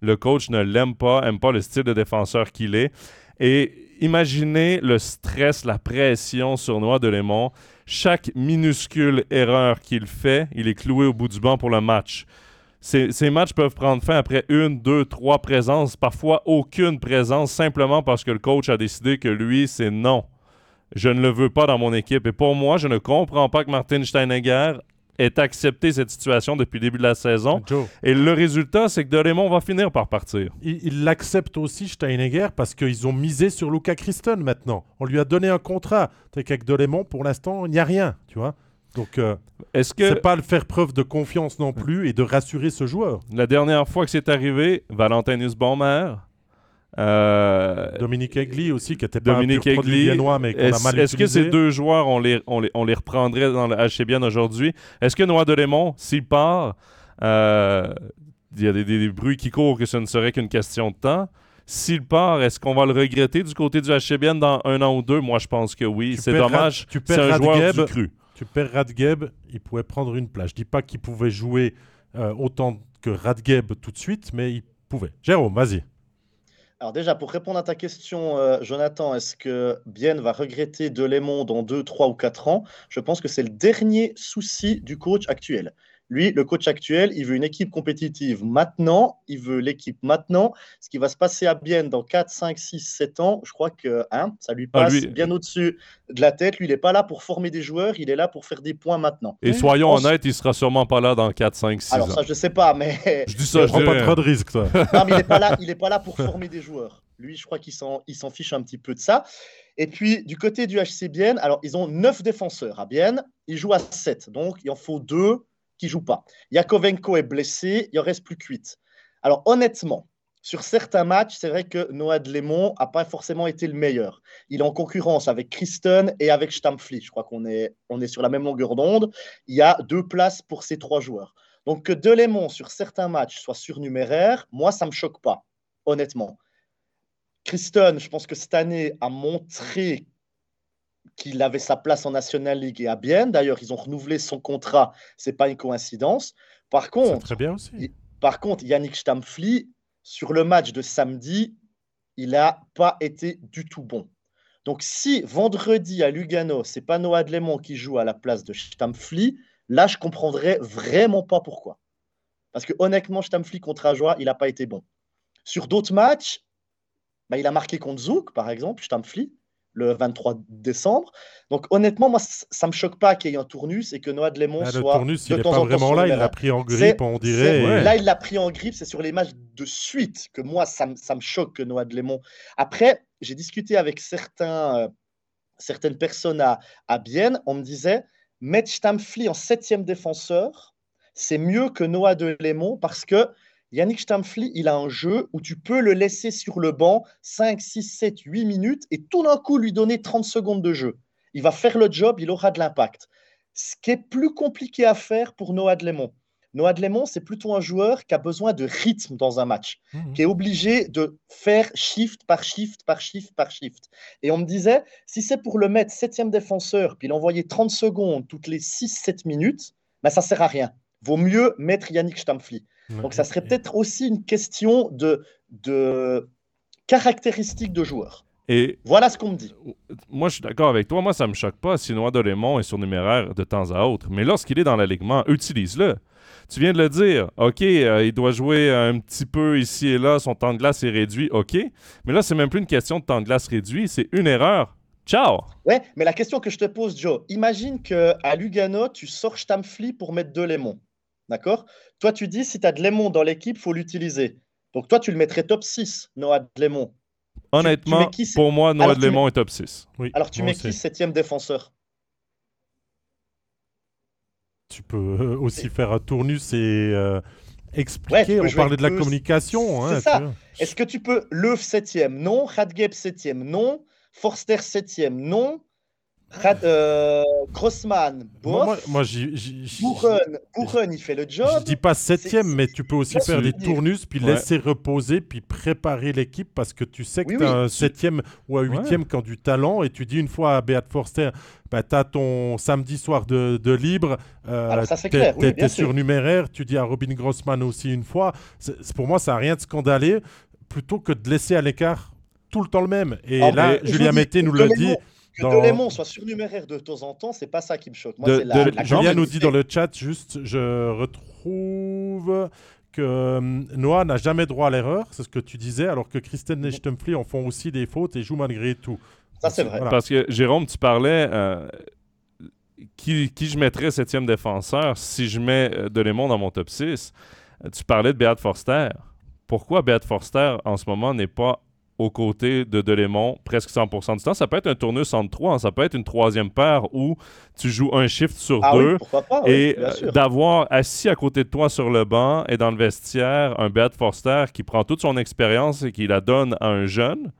Le coach ne l'aime pas, aime pas le style de défenseur qu'il est. Et imaginez le stress, la pression sur Noah Delémont. Chaque minuscule erreur qu'il fait, il est cloué au bout du banc pour le match. Ces, ces matchs peuvent prendre fin après une, deux, trois présences, parfois aucune présence, simplement parce que le coach a décidé que lui, c'est non. Je ne le veux pas dans mon équipe. Et pour moi, je ne comprends pas que Martin Steinegger ait accepté cette situation depuis le début de la saison. Joe. Et le résultat, c'est que Dolémon va finir par partir. Il l'accepte aussi, Steinegger, parce qu'ils ont misé sur Luca Christen maintenant. On lui a donné un contrat. T'es qu'avec pour l'instant, il n'y a rien, tu vois. Donc, euh, Est-ce que c'est pas le faire preuve de confiance non plus et de rassurer ce joueur. la dernière fois que c'est arrivé, Valentin Nussbaumer, euh, Dominique Egli aussi, qui était Dominique pas un pur produit Egli, viennois, mais qu'on a Est-ce mal est-ce que ces deux joueurs, on les, on les, on les reprendrait dans le HCBN aujourd'hui? Est-ce que Noah Delémont, s'il part, euh, il y a des, des bruits qui courent que ce ne serait qu'une question de temps. S'il part, est-ce qu'on va le regretter du côté du HCBN dans un an ou deux? Moi, je pense que oui. Tu C'est dommage. Rad- tu C'est perds un joueur Radgeb. du cru. Tu perds Radgeb, il pouvait prendre une place. Je dis pas qu'il pouvait jouer euh, autant que Radgeb tout de suite, mais il pouvait. Jérôme, vas-y. Alors déjà, pour répondre à ta question, euh, Jonathan, est-ce que Bien va regretter Delémont dans 2, 3 ou 4 ans? Je pense que c'est le dernier souci du coach actuel. Lui, le coach actuel, il veut une équipe compétitive maintenant, il veut l'équipe maintenant. Ce qui va se passer à Bien dans 4, 5, 6, 7 ans, je crois que hein, ça lui Ah, passe lui- bien au-dessus de la tête. Lui, il n'est pas là pour former des joueurs, il est là pour faire des points maintenant. Et soyons Ensuite- honnêtes, il sera sûrement pas là dans 4, 5, 6 Alors ans. ça, je ne sais pas, mais je dis ça, je Prends pas trop de risques, toi. Non, mais il n'est pas là, il est pas là pour former des joueurs. Lui, je crois qu'il s'en, il s'en fiche un petit peu de ça. Et puis, du côté du HC Bienne, alors ils ont 9 défenseurs à Bienne. Ils jouent à 7, donc il en faut 2 qui jouent pas. Yakovenko est blessé, il en reste plus que 8. Alors, honnêtement, sur certains matchs, c'est vrai que Noah Lemont n'a pas forcément été le meilleur. Il est en concurrence avec Christen et avec Stampfli. Je crois qu'on est, on est sur la même longueur d'onde. Il y a deux places pour ces trois joueurs. Donc que Delémont sur certains matchs soit surnuméraire, moi ça me choque pas, honnêtement. Kristen, je pense que cette année a montré qu'il avait sa place en National League et à bien. D'ailleurs, ils ont renouvelé son contrat, c'est pas une coïncidence. Par contre, très bien aussi. par contre, Yannick Stampfli, sur le match de samedi, il n'a pas été du tout bon. Donc, si vendredi à Lugano, c'est pas Noah Lemont qui joue à la place de Stampfli, là, je comprendrais vraiment pas pourquoi. Parce que honnêtement, Stampfli contre Ajoie, il n'a pas été bon. Sur d'autres matchs, bah, il a marqué contre Zouk, par exemple, Stampfli, le 23 décembre. Donc, honnêtement, moi, ça me choque pas qu'il y ait un tournus et que Noah Lemont Ah, le soit tournus, de il n'est pas vraiment là, il l'a pris en grippe, on dirait. Là, il l'a pris en grippe. C'est sur les matchs de suite que moi, ça, me- ça me choque que Noah Lemont. Après, j'ai discuté avec certains, euh, certaines personnes à, à Bienne. On me disait, mettre Stampfli en septième défenseur, c'est mieux que Noah Lemont parce que Yannick Stampfli, il a un jeu où tu peux le laisser sur le banc 5, 6, 7, 8 minutes et tout d'un coup lui donner 30 secondes de jeu. Il va faire le job, il aura de l'impact. Ce qui est plus compliqué à faire pour Noah Lemont. Noah Lemont, c'est plutôt un joueur qui a besoin de rythme dans un match, Mhm. qui est obligé de faire shift par shift par shift par shift. Et on me disait, si c'est pour le mettre septième défenseur, puis l'envoyer 30 secondes toutes les 6-7 minutes, ben ça sert à rien. Vaut mieux mettre Yannick Stampfli. Donc ça serait peut-être aussi une question de, de caractéristiques de joueur. Et Voilà ce qu'on me dit. moi, je suis d'accord avec toi. Moi, ça me choque pas si Noah Dolémont est surnuméraire de temps à autre. Mais lorsqu'il est dans l'alignement, utilise-le. Tu viens de le dire. OK, euh, il doit jouer un petit peu ici et là. Son temps de glace est réduit. OK. Mais là, c'est même plus une question de temps de glace réduit. C'est une erreur. Ciao! Ouais, mais la question que je te pose, Joe, imagine que à Lugano, tu sors Stampfli pour mettre de Lemon. D'accord? Toi, tu dis, si tu as de Lemon dans l'équipe, faut l'utiliser. Donc toi, tu le mettrais top 6, Noah. Honnêtement, mets qui, c'est- pour moi, Noah Alors, tu Lemont est top 6. Oui, Alors tu moi mets qui septième défenseur? Tu peux euh, aussi faire un tournus et euh, expliquer. on parlait de la communication. c'est hein, ça. Est-ce que tu peux Löw septième? Non. Radgeb septième? Non. Forster septième? Non. Rad, euh, Grossman, bof. Moi, moi, moi, il fait le job. Je dis pas septième, mais tu peux aussi faire des tournus, puis Ouais. laisser reposer, puis préparer l'équipe parce que tu sais que Oui, tu as oui. un septième ou un huitième qui ont du talent et tu dis une fois à Beat Forster, bah, tu as ton samedi soir de, de libre, euh, oui, t'es sûr. surnuméraire, tu dis à Robin Grossman aussi une fois. Pour moi, ça n'a rien de scandaleux, plutôt que de laisser à l'écart tout le temps le même. Et Ah, là, Julien Mété nous Delémont- dit. Que dans- Delémont soit surnuméraire de temps en temps, c'est pas ça qui me choque. Moi, De- c'est la, de- la Jean- Julien nous dit dans le chat, juste, je retrouve que euh, Noah n'a jamais droit à l'erreur, c'est ce que tu disais, alors que Kristen et Stumpfli en font aussi des fautes et jouent malgré tout. Ça, c'est vrai. Voilà. Parce que, Jérôme, tu parlais euh, qui, qui je mettrais septième défenseur si je mets euh, Delémont dans mon top 6. Euh, Tu parlais de Beat Forster. Pourquoi Beat Forster, en ce moment, n'est pas aux côtés de Delémont presque 100% du temps? Ça peut être un tournus entre trois, hein. ça peut être une troisième paire où tu joues un shift sur Ah deux. oui, pourquoi pas oui, Et euh, d'avoir assis à côté de toi sur le banc et dans le vestiaire un Beat Forster qui prend toute son expérience et qui la donne à un jeune,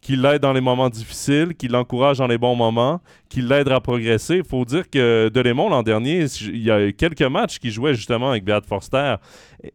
qui l'aide dans les moments difficiles, qui l'encourage dans les bons moments, qui l'aide à progresser. Il faut dire que Delémont, l'an dernier, il y a eu quelques matchs qu'il jouait justement avec Beat Forster.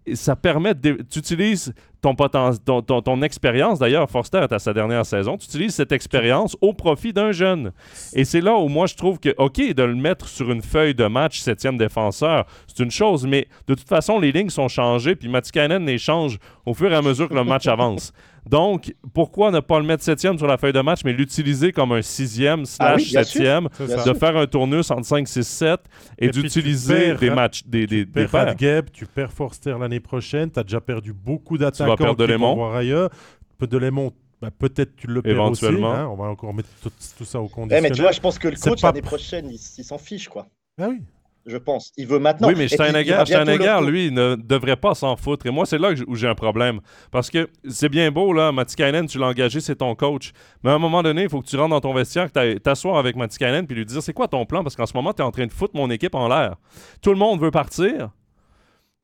Et ça permet de. Tu utilises ton, ton, ton, ton expérience. D'ailleurs, Forster est à sa dernière saison. Tu utilises cette expérience au profit d'un jeune. Et c'est là où moi je trouve que, OK, de le mettre sur une feuille de match, septième défenseur, c'est une chose, mais de toute façon, les lignes sont changées, puis Matikainen les change au fur et à mesure que le match avance. Donc, pourquoi ne pas le mettre septième sur la feuille de match, mais l'utiliser comme un sixième Ah slash septième, de faire un tournus entre 5, 6, 7 et, d'utiliser des matchs, des, des, Tu des perds tu perds Forster l'année prochaine, tu as déjà perdu beaucoup vas d'attaquants perdre ailleurs. Peu de Lémont, bah, peut-être tu le perds aussi. Éventuellement. hein, on va encore mettre tout, tout ça au Ouais, conditionnel. mais tu vois, je pense que le C'est coach pas- l'année prochaine, il, il s'en fiche, quoi. Ah oui. Je pense. Il veut maintenant. Oui, mais Steinegger, va Steinegger, lui, ne devrait pas s'en foutre. Et moi, c'est là où j'ai un problème. Parce que c'est bien beau, là, Matikainen, tu l'as engagé, c'est ton coach. Mais à un moment donné, il faut que tu rentres dans ton vestiaire, que t'ailles t'asseoir avec Matikainen, puis lui dire c'est quoi ton plan? Parce qu'en ce moment, tu es en train de foutre mon équipe en l'air. Tout le monde veut partir.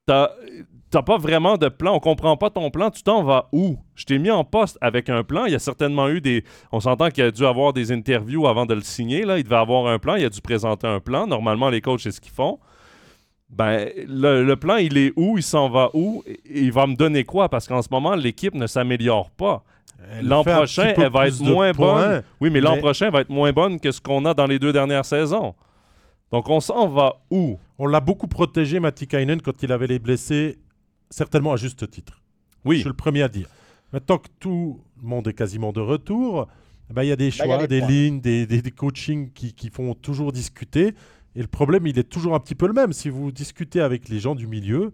T'as t'as pas vraiment de plan. On comprend pas ton plan. Tu t'en vas où? Je t'ai mis en poste avec un plan. Il y a certainement eu des. On s'entend qu'il a dû avoir des interviews avant de le signer. Là. Il devait avoir un plan. Il a dû présenter un plan. Normalement, les coachs, c'est ce qu'ils font. Ben, le, le plan, il est où? Il s'en va où? Et- il va me donner quoi? Parce qu'en ce moment, l'équipe ne s'améliore pas. L'an prochain, elle va être moins points. bonne. Oui, mais l'an prochain, elle va être moins bonne que ce qu'on a dans les deux dernières saisons. Donc, on s'en va où? On l'a beaucoup protégé, Matikainen, quand il avait les blessés, certainement à juste titre. Je Oui. suis le premier à dire. Maintenant que tout le monde est quasiment de retour, eh ben, il y a des Bah, a choix, des lignes, des, des, des coachings qui, qui font toujours discuter. Et le problème, il est toujours un petit peu le même. Si vous discutez avec les gens du milieu,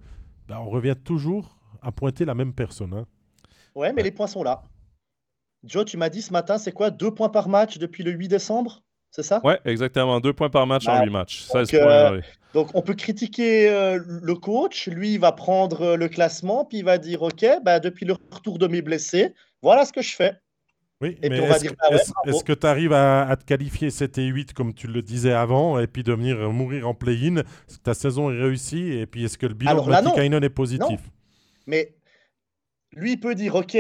ben, on revient toujours à pointer la même personne. hein. Ouais, mais les points sont là. Joe, tu m'as dit ce matin, c'est quoi Deux points par match depuis le 8 décembre? C'est ça? Ouais, exactement. Deux points par match en Bah, huit matchs. 16 donc, points. euh, oui. Donc, on peut critiquer euh, le coach. Lui, il va prendre euh, le classement, puis il va dire OK, bah, depuis le retour de mes blessés, voilà ce que je fais. Oui, Et mais est-ce que- bah ouais, est-ce que tu arrives à, à te qualifier 7 et 8 comme tu le disais avant et puis de venir mourir en play-in? Est-ce que ta saison est réussie et puis est-ce que le bilan de non. Matikainen est positif? Mais lui, il peut dire OK,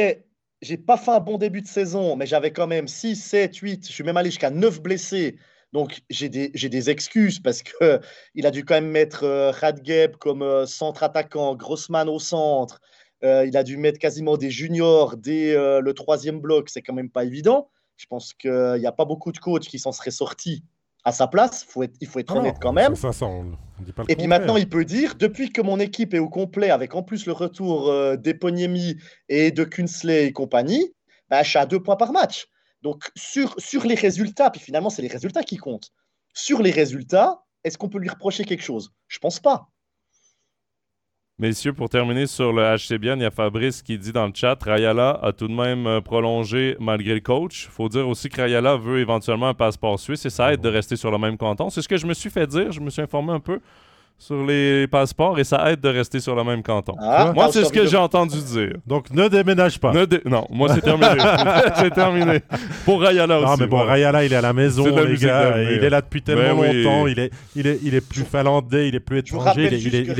j'ai pas fait un bon début de saison, mais j'avais quand même 6, 7, 8, je suis même allé jusqu'à 9 blessés. Donc, j'ai des, excuses parce que il a dû quand même mettre euh, Radgeb comme euh, centre attaquant, Grossman au centre. Euh, il a dû mettre quasiment des juniors dès euh, le troisième bloc. C'est quand même pas évident. Je pense qu'il n'y a pas beaucoup de coachs qui s'en seraient sortis à sa place. Faut être, il faut être Ah non, honnête quand même. Ça, ça, Et puis maintenant, il peut dire, depuis que mon équipe est au complet, avec en plus le retour euh, d'Eponiemi et de Kunsley et compagnie, bah, je suis à deux points par match. Donc sur, sur les résultats, puis finalement, c'est les résultats qui comptent. Sur les résultats, est-ce qu'on peut lui reprocher quelque chose? Je pense pas. Messieurs, pour terminer sur le HCBN, il y a Fabrice qui dit dans le chat Rayala a tout de même euh, prolongé malgré le coach. faut dire aussi que Rayala veut éventuellement un passeport suisse et ça aide de rester sur le même canton. C'est ce que je me suis fait dire. Je me suis informé un peu sur les passeports et ça aide de rester sur le même canton. Ah, moi, c'est ce que j'ai entendu dire. Donc ne déménage pas. Ne dé- Non, moi, c'est terminé. c'est terminé. Pour Rayala aussi. non, mais bon, voilà. Rayala, il est à la maison, les gars. Il est là depuis tellement Ben oui. longtemps. Il est, il, est, il est plus finlandais, il est plus étranger, il est, il est, il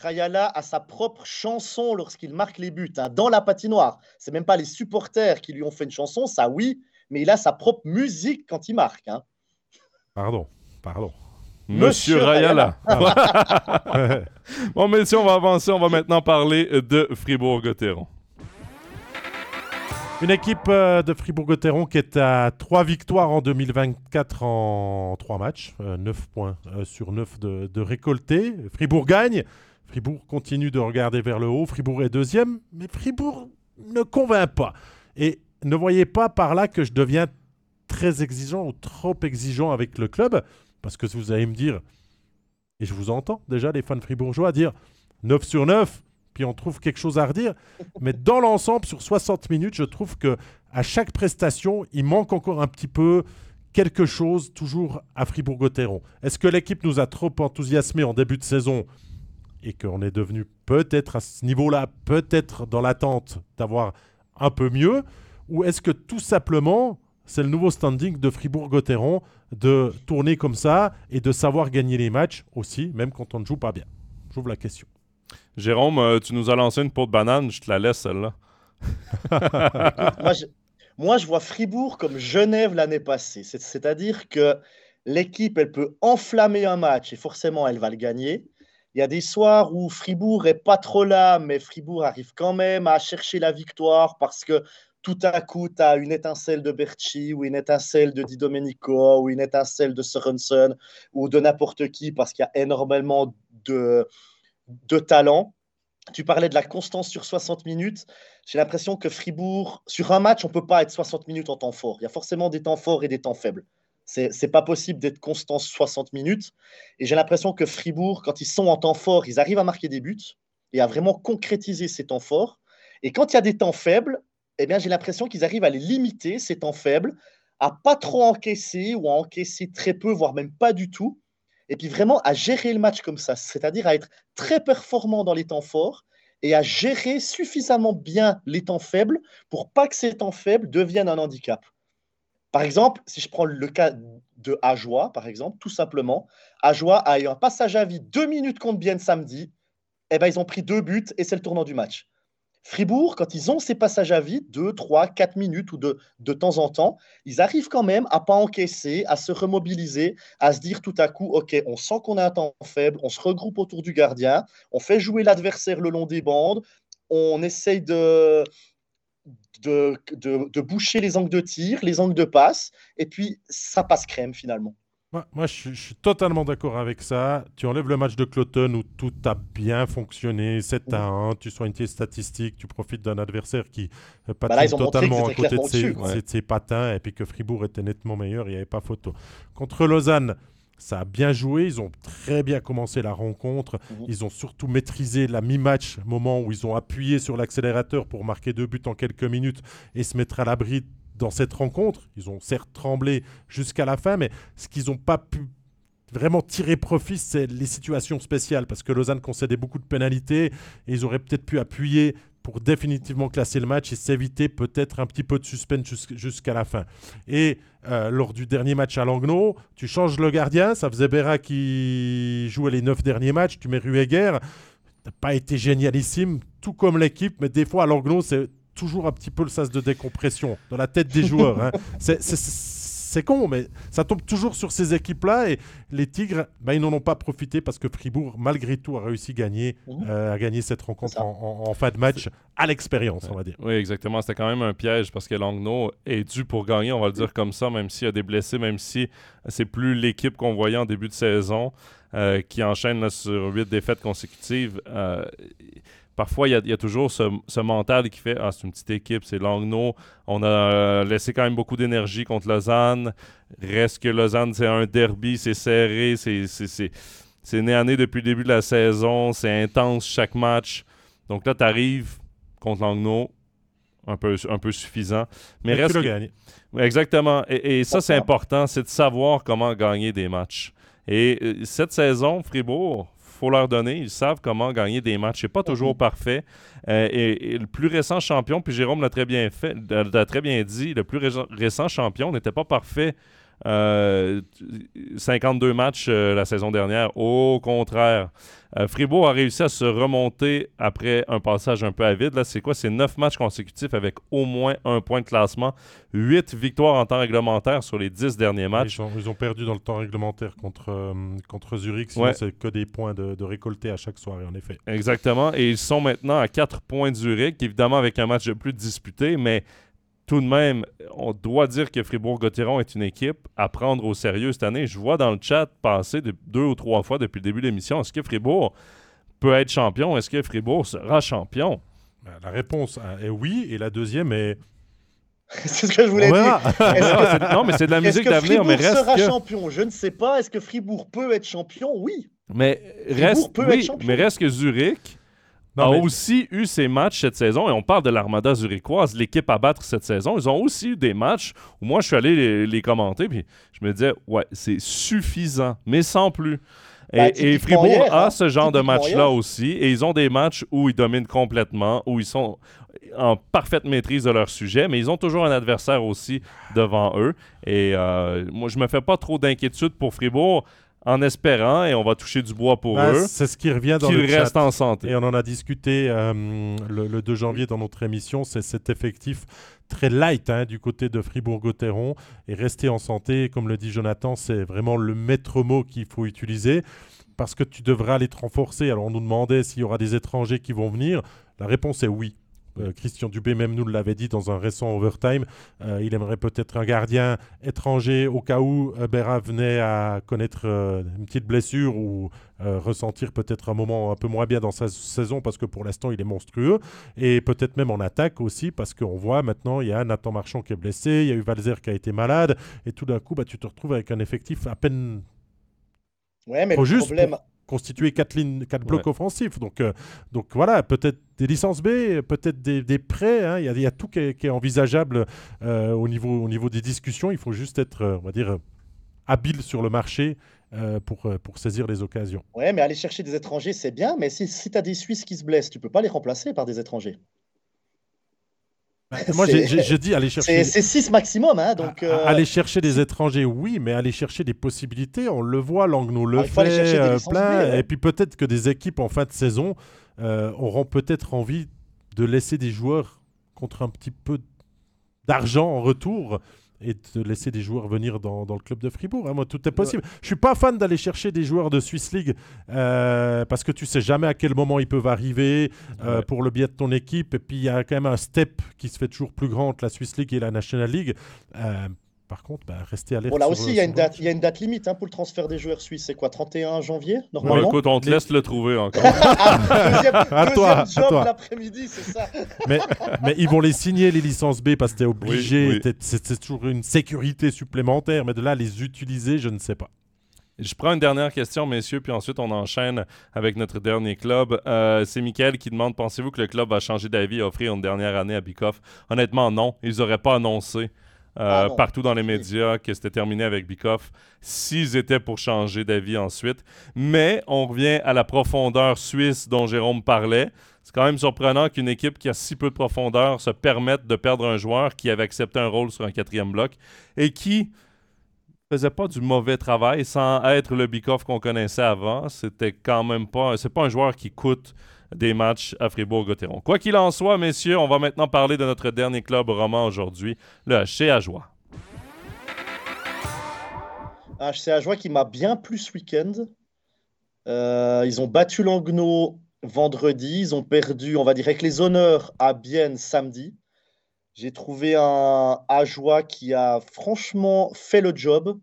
Rayala a sa propre chanson lorsqu'il marque les buts, hein, dans la patinoire. C'est même pas les supporters qui lui ont fait une chanson, ça oui, mais il a sa propre musique quand il marque. hein. Pardon, pardon. Monsieur Monsieur Rayala. bon, messieurs, on va avancer. On va maintenant parler de Fribourg-Gotteron. Une équipe euh, de Fribourg-Gotteron qui est à 3 victoires en 2024 en 3 matchs, 9 points euh, sur 9 de, de récoltés. Fribourg gagne, Fribourg continue de regarder vers le haut, Fribourg est deuxième, mais Fribourg ne convainc pas. Et ne voyez pas par là que je deviens très exigeant ou trop exigeant avec le club, parce que vous allez me dire, et je vous entends déjà les fans fribourgeois dire 9 sur 9, puis on trouve quelque chose à redire. Mais dans l'ensemble, sur 60 minutes, je trouve que à chaque prestation, il manque encore un petit peu quelque chose toujours à Fribourg-Gotteron. Est-ce que l'équipe nous a trop enthousiasmé en début de saison et qu'on est devenu peut-être à ce niveau-là, peut-être dans l'attente d'avoir un peu mieux Ou est-ce que tout simplement, c'est le nouveau standing de Fribourg-Gotteron de tourner comme ça et de savoir gagner les matchs aussi, même quand on ne joue pas bien? J'ouvre la question. Jérôme, euh, tu nous as lancé une peau de banane. Je te la laisse, celle-là. Moi, je- Moi, je vois Fribourg comme Genève l'année passée. C'est-à-dire que l'équipe, elle peut enflammer un match et forcément, elle va le gagner. Il y a des soirs où Fribourg est pas trop là, mais Fribourg arrive quand même à chercher la victoire parce que tout à coup, tu as une étincelle de Berchi ou une étincelle de Di Domenico ou une étincelle de Sorensen ou de n'importe qui parce qu'il y a énormément de, de talent. Tu parlais de la constance sur 60 minutes. J'ai l'impression que Fribourg, sur un match, on ne peut pas être 60 minutes en temps fort. Il y a forcément des temps forts et des temps faibles. C'est pas possible d'être constant 60 minutes. Et j'ai l'impression que Fribourg, quand ils sont en temps fort, ils arrivent à marquer des buts et à vraiment concrétiser ces temps forts. Et quand il y a des temps faibles, eh bien, j'ai l'impression qu'ils arrivent à les limiter, ces temps faibles, à pas trop encaisser ou à encaisser très peu, voire même pas du tout. Et puis vraiment à gérer le match comme ça, c'est-à-dire à être très performant dans les temps forts et à gérer suffisamment bien les temps faibles pour pas que ces temps faibles deviennent un handicap. Par exemple, si je prends le cas de Ajoie, par exemple, tout simplement, Ajoie a eu un passage à vide deux minutes contre Bienne samedi, eh ben, ils ont pris deux buts et c'est le tournant du match. Fribourg, quand ils ont ces passages à vide, 2, 3, 4 minutes ou de, de temps en temps, ils arrivent quand même à pas encaisser, à se remobiliser, à se dire tout à coup, OK, on sent qu'on a un temps faible, on se regroupe autour du gardien, on fait jouer l'adversaire le long des bandes, on essaye de, de, de, boucher les angles de tir, les angles de passe, et puis ça passe crème finalement. Moi, je, suis totalement d'accord avec ça. Tu enlèves le match de Cloton où tout a bien fonctionné, 7 à 1, tu soignes tes statistiques, tu profites d'un adversaire qui euh, bah patine totalement à côté de ses, patins et puis que Fribourg était nettement meilleur, il n'y avait pas photo. Contre Lausanne, ça a bien joué, ils ont très bien commencé la rencontre, mhm. ils ont surtout maîtrisé la mi-match, moment où ils ont appuyé sur l'accélérateur pour marquer deux buts en quelques minutes et se mettre à l'abri dans cette rencontre. Ils ont certes tremblé jusqu'à la fin, mais ce qu'ils n'ont pas pu vraiment tirer profit, c'est les situations spéciales, parce que Lausanne concédait beaucoup de pénalités, et ils auraient peut-être pu appuyer pour définitivement classer le match et s'éviter peut-être un petit peu de suspense jusqu'à la fin. Et euh, lors du dernier match à Langnau, tu changes le gardien, ça faisait Béra qui jouait les neuf derniers matchs, tu mets Rueger, n'a pas été génialissime, tout comme l'équipe, mais des fois à Langnau, c'est toujours un petit peu le sas de décompression dans la tête des joueurs. Hein. C'est con, mais ça tombe toujours sur ces équipes-là et les Tigres, ben, ils n'en ont pas profité parce que Fribourg, malgré tout, a réussi à gagner, mhm. euh, à gagner cette rencontre en, fin de match à l'expérience, on va dire. Oui, exactement. C'était quand même un piège parce que Langnau est dû pour gagner, on va le dire comme ça, même s'il y a des blessés, même si c'est plus l'équipe qu'on voyait en début de saison euh, qui enchaîne sur huit défaites consécutives. Euh, parfois, il y, a toujours ce, mental qui fait Ah, c'est une petite équipe, c'est Langnau. On a euh, laissé quand même beaucoup d'énergie contre Lausanne. Reste que Lausanne, c'est un derby, c'est serré, c'est né à nez depuis le début de la saison, c'est intense chaque match. Donc là, tu arrives contre Langnau, un peu, un peu suffisant. Mais reste. Que... Exactement. Et, ça, c'est important, c'est de savoir comment gagner des matchs. Et euh, cette saison, Fribourg, faut leur donner. Ils savent comment gagner des matchs. C'est pas toujours parfait. Euh, et, le plus récent champion, puis Jérôme l'a très l'a très bien dit, le plus récent champion n'était pas parfait 52 euh, matchs euh, la saison dernière. Au contraire, euh, Fribourg a réussi à se remonter après un passage un peu à vide. Là, c'est quoi? C'est 9 matchs consécutifs avec au moins un point de classement. 8 victoires en temps réglementaire sur les 10 derniers matchs. Ils ont, perdu dans le temps réglementaire contre, contre Zurich. Sinon, c'est que des points de, de récolter à chaque soirée, en effet. Exactement. Et ils sont maintenant à 4 points de Zurich, évidemment avec un match de plus disputé, mais tout de même, on doit dire que Fribourg-Gotteron est une équipe à prendre au sérieux cette année. Je vois dans le chat passer deux ou trois fois depuis le début de l'émission, est-ce que Fribourg peut être champion? Est-ce que Fribourg sera champion? Ben, la réponse est oui, et la deuxième est... c'est ce que je voulais dire. non, mais c'est de la musique d'avenir. Mais reste sera champion? Je ne sais pas. Est-ce que Fribourg peut être champion? Oui. Mais reste, mais reste que Zurich a aussi eu ses matchs cette saison, et on parle de l'Armada zurichoise, l'équipe à battre cette saison. Ils ont aussi eu des matchs où moi je suis allé les, commenter, puis je me disais, ouais, c'est suffisant, mais sans plus. Et, ben, Fribourg a hein? ce genre de match-là aussi, et ils ont des matchs où ils dominent complètement, où ils sont en parfaite maîtrise de leur sujet, mais ils ont toujours un adversaire aussi devant eux. Et euh, moi, je me fais pas trop d'inquiétude pour Fribourg en espérant, et on va toucher du bois pour Bah, eux, C'est ce qui revient dans qu'ils restent en santé. Et on en a discuté euh, le, le 2 janvier dans notre émission. C'est cet effectif très light hein, du côté de Fribourg-Gotteron. Et rester en santé, comme le dit Jonathan, c'est vraiment le maître mot qu'il faut utiliser. Parce que tu devras aller te renforcer. Alors on nous demandait s'il y aura des étrangers qui vont venir. La réponse est oui. Euh, Christian Dubé même nous l'avait dit dans un récent overtime. Euh, il aimerait peut-être un gardien étranger au cas où euh, Berra venait à connaître une petite blessure ou ressentir peut-être un moment un peu moins bien dans sa saison parce que pour l'instant il est monstrueux. Et peut-être même en attaque aussi parce qu'on voit maintenant il y a Nathan Marchand qui est blessé, il y a eu Valzer qui a été malade et tout d'un coup bah, tu te retrouves avec un effectif à peine Ouais, mais Faut le juste problème, constitué quatre lignes, quatre blocs offensifs. Donc, euh, donc voilà, peut-être des licences B, peut-être des, des prêts. hein. Il y, a- il y a tout qui est, qui est envisageable euh, au, niveau, au niveau des discussions. Il faut juste être, euh, on va dire, habile sur le marché euh, pour, pour saisir les occasions. ouais, mais aller chercher des étrangers, c'est bien, mais si, si tu as des Suisses qui se blessent, tu peux pas les remplacer par des étrangers. Moi, j'ai dit aller chercher. C'est c'est 6 maximum, hein, donc... A- euh, Aller chercher des étrangers, oui, mais aller chercher des possibilités, on le voit, Langnaud le Ah, fait euh, plein. Ouais. Et puis peut-être que des équipes en fin de saison euh, auront peut-être envie de laisser des joueurs contre un petit peu d'argent en retour et de laisser des joueurs venir dans, dans le club de Fribourg. hein. Moi, tout est possible. Je suis pas fan d'aller chercher des joueurs de Swiss League euh, parce que tu sais jamais à quel moment ils peuvent arriver euh, Ouais. pour le biais de ton équipe. Et puis, il y a quand même un step qui se fait toujours plus grand entre la Swiss League et la National League. Euh, par contre, bah, restez alerte. Bon, là aussi, il y, a une date, match. il y a une date limite hein, pour le transfert des joueurs suisses. C'est quoi, 31 janvier, normalement écoute, on te laisse le trouver encore. Ah, deuxième, À deuxième toi, à job toi. l'après-midi, c'est ça. mais, mais ils vont les signer, les licences B, parce que tu es obligé. Oui, oui. t'es- C'est c'est toujours une sécurité supplémentaire. Mais de là, les utiliser, je ne sais pas. Je prends une dernière question, messieurs, puis ensuite on enchaîne avec notre dernier club. Euh, c'est Michael qui demande Pensez-vous que le club va changer d'avis et offrir une dernière année à Bikoff? Honnêtement, non. Ils n'auraient pas annoncé euh, Ah partout dans les médias que c'était terminé avec Bikoff s'ils étaient pour changer d'avis ensuite. Mais on revient à la profondeur suisse dont Jérôme parlait. C'est quand même surprenant qu'une équipe qui a si peu de profondeur se permette de perdre un joueur qui avait accepté un rôle sur un quatrième bloc et qui faisait pas du mauvais travail sans être le Bikoff qu'on connaissait avant. C'était quand même pas. C'est pas un joueur qui coûte des matchs à Fribourg-Gotteron. Quoi qu'il en soit, messieurs, on va maintenant parler de notre dernier club roman aujourd'hui, le HC Ajoie. HC qui m'a bien plu ce week-end. Euh, ils ont battu Langnau vendredi. Ils ont perdu, on va dire, avec les honneurs à Bienne samedi. J'ai trouvé un Ajoie qui a franchement fait le job.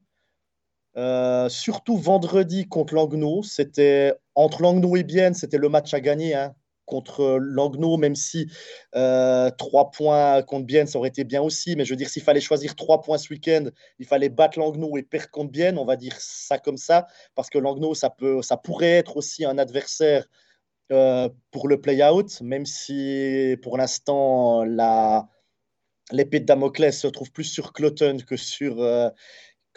Euh, surtout vendredi contre Langnau. C'était entre Langnau et Bienne, c'était le match à gagner hein, contre Langnau, même si euh, trois points contre Bienne, ça aurait été bien aussi. Mais je veux dire, s'il fallait choisir trois points ce week-end, il fallait battre Langnau et perdre contre Bienne, on va dire ça comme ça, parce que Langnau, ça, ça pourrait être aussi un adversaire euh, pour le play-out, même si pour l'instant, la, l'épée de Damoclès se trouve plus sur Cloton que sur, euh,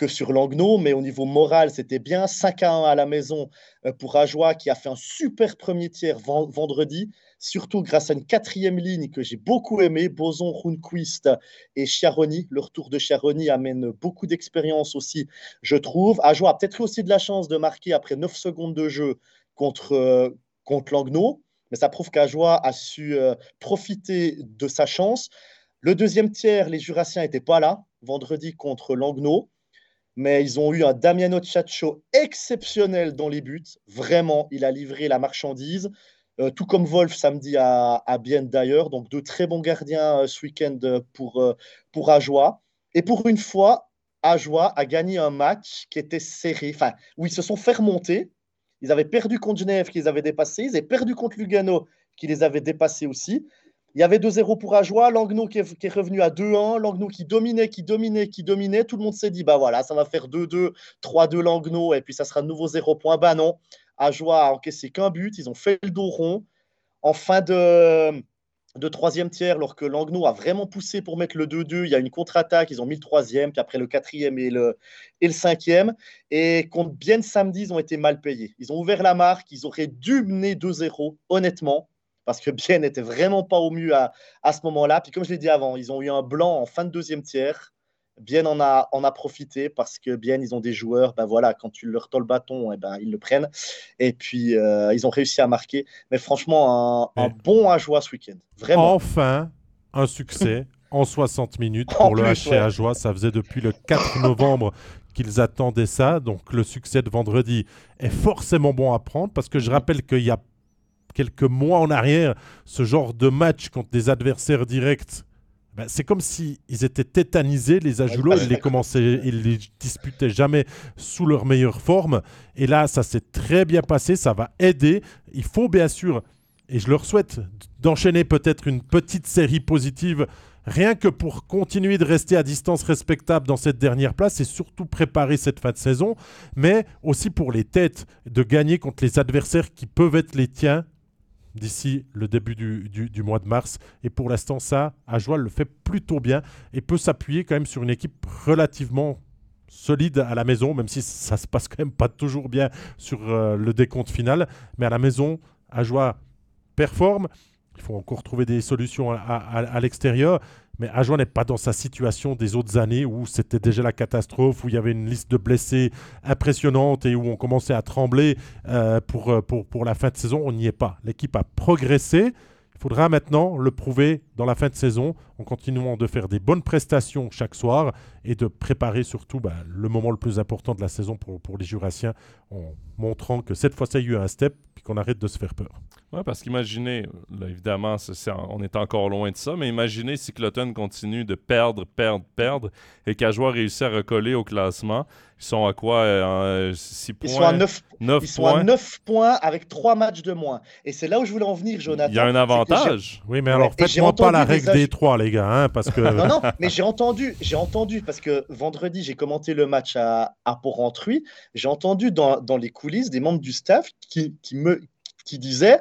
que sur Langnau, mais au niveau moral, c'était bien 5 à 1 à la maison euh, pour Ajoie qui a fait un super premier tiers ven- vendredi, surtout grâce à une quatrième ligne que j'ai beaucoup aimée, Boson, Runquist et Chiaroni. Le retour de Chiaroni amène beaucoup d'expérience aussi, je trouve. Ajoie a peut-être eu aussi de la chance de marquer après 9 secondes de jeu contre, euh, contre mais ça prouve qu'Ajoie a su euh, profiter de sa chance. Le deuxième tiers, les Jurassiens n'étaient pas là vendredi contre Langnau, mais ils ont eu un Damiano Ciaccio exceptionnel dans les buts. Vraiment, il a livré la marchandise, euh, tout comme Wolf samedi à, à Bienne d'ailleurs. Donc, deux très bons gardiens euh, ce week-end euh, pour, euh, pour Ajoie. Et pour une fois, Ajoie a gagné un match qui était serré, enfin, où ils se sont fait remonter. Ils avaient perdu contre Genève, qu'ils avaient dépassé. Ils avaient perdu contre Lugano, qui les avait dépassés aussi. Il y avait 2-0 pour Ajoie, Langnau qui est, revenu à 2-1, Langnau qui dominait, qui dominait, qui dominait. Tout le monde s'est dit, bah voilà, ça va faire 2-2, 3-2 Langnau, et puis ça sera de nouveau 0 point. Bah non, Ajoie a encaissé qu'un but, ils ont fait le dos rond. En fin de, troisième tiers, alors que Langnau a vraiment poussé pour mettre le 2-2, il y a une contre-attaque, ils ont mis le troisième, puis après le quatrième et le, et le cinquième. Et contre Bienne samedi, ils ont été mal payés. Ils ont ouvert la marque, ils auraient dû mener 2-0, honnêtement parce que Bien n'était vraiment pas au mieux à, à ce moment-là. Puis comme je l'ai dit avant, ils ont eu un blanc en fin de deuxième tiers. Bien en a, en a profité parce que bien ils ont des joueurs, ben voilà, quand tu leur tends le bâton, et eh ben, ils le prennent. Et puis euh, ils ont réussi à marquer. Mais franchement, un, bon Ajoie ce week-end. Vraiment. Enfin, un succès en 60 minutes pour le HC Ajoie. Ça faisait depuis le 4 novembre qu'ils attendaient ça. Donc le succès de vendredi est forcément bon à prendre parce que je rappelle qu'il y a quelques mois en arrière, ce genre de match contre des adversaires directs ben, c'est comme s'ils étaient tétanisés, les Ajoulois, ils les commençaient, ils les disputaient jamais sous leur meilleure forme. Et là, ça s'est très bien passé, ça va aider. Il faut bien sûr, et je leur souhaite d'enchaîner peut-être une petite série positive, rien que pour continuer de rester à distance respectable dans cette dernière place et surtout préparer cette fin de saison, mais aussi pour les têtes, de gagner contre les adversaires qui peuvent être les tiens d'ici le début du, mois de mars. Et pour l'instant, ça, Ajoie le fait plutôt bien et peut s'appuyer quand même sur une équipe relativement solide à la maison, même si ça se passe quand même pas toujours bien sur euh, le décompte final. Mais à la maison, Ajoie performe. Il faut encore trouver des solutions à l'extérieur. Mais Ajoie n'est pas dans sa situation des autres années où c'était déjà la catastrophe, où il y avait une liste de blessés impressionnante et où on commençait à trembler euh, pour, euh, pour, la fin de saison. On n'y est pas. L'équipe a progressé. Il faudra maintenant le prouver dans la fin de saison en continuant de faire des bonnes prestations chaque soir et de préparer surtout bah, le moment le plus important de la saison pour, pour les Jurassiens en montrant que cette fois, ça a eu un step et qu'on arrête de se faire peur. Oui, parce qu'imaginez, évidemment, on est encore loin de ça, mais imaginez si Cloton continue de perdre, perdre, perdre, et qu'Ajoie réussit à recoller au classement. Ils sont à quoi 6 euh, points Ils sont à 9, ils sont à 9 points avec 3 matchs de moins. Et c'est là où je voulais en venir, Jonathan. Il y a un avantage. Oui, mais alors faites-moi pas la règle des 3, les gars, hein, parce que... non, non, mais j'ai entendu, j'ai entendu, parce que vendredi, j'ai commenté le match à, à Port-Rentruy, j'ai entendu dans, dans, les coulisses des membres du staff qui, qui me, qui disaient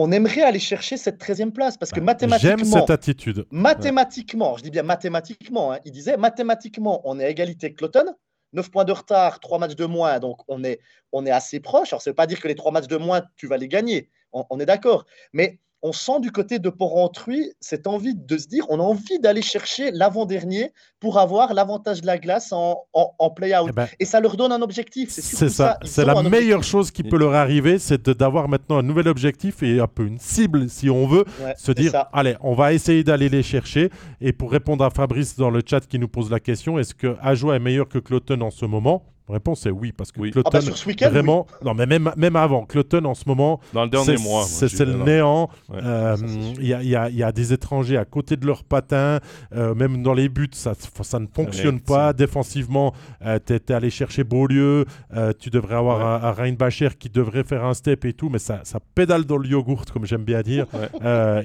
on aimerait aller chercher cette 13e place parce que mathématiquement. J'aime cette attitude. Mathématiquement, je dis bien mathématiquement, hein, il disait mathématiquement, on est à égalité avec Cloton, 9 points de retard, 3 matchs de moins, donc on est, on est assez proche. Alors, ça ne veut pas dire que les 3 matchs de moins, tu vas les gagner, on est d'accord. Mais on sent du côté de Porrentruy cette envie de se dire on a envie d'aller chercher l'avant-dernier pour avoir l'avantage de la glace en, en, play-out. Eh ben, et ça leur donne un objectif. C'est ça. C'est la meilleure chose qui peut leur arriver, c'est d'avoir maintenant un nouvel objectif et un peu une cible, si on veut. se dire allez, on va essayer d'aller les chercher. Et pour répondre à Fabrice dans le chat qui nous pose la question est-ce que Ajoa est meilleur que Cloton en ce moment? La réponse est oui, parce que oui. Cloton, ah bah vraiment, non mais même, même avant, Cloton en ce moment, dans le dernier mois, c'est le néant. Euh, il y, a, y, a, des étrangers à côté de leurs patins, euh, même dans les buts, ça, ça ne fonctionne pas. Défensivement, euh, tu es, allé chercher Beaulieu, tu devrais avoir un, un Bacher qui devrait faire un step et tout, mais ça, ça pédale dans le yogourt, comme j'aime bien dire.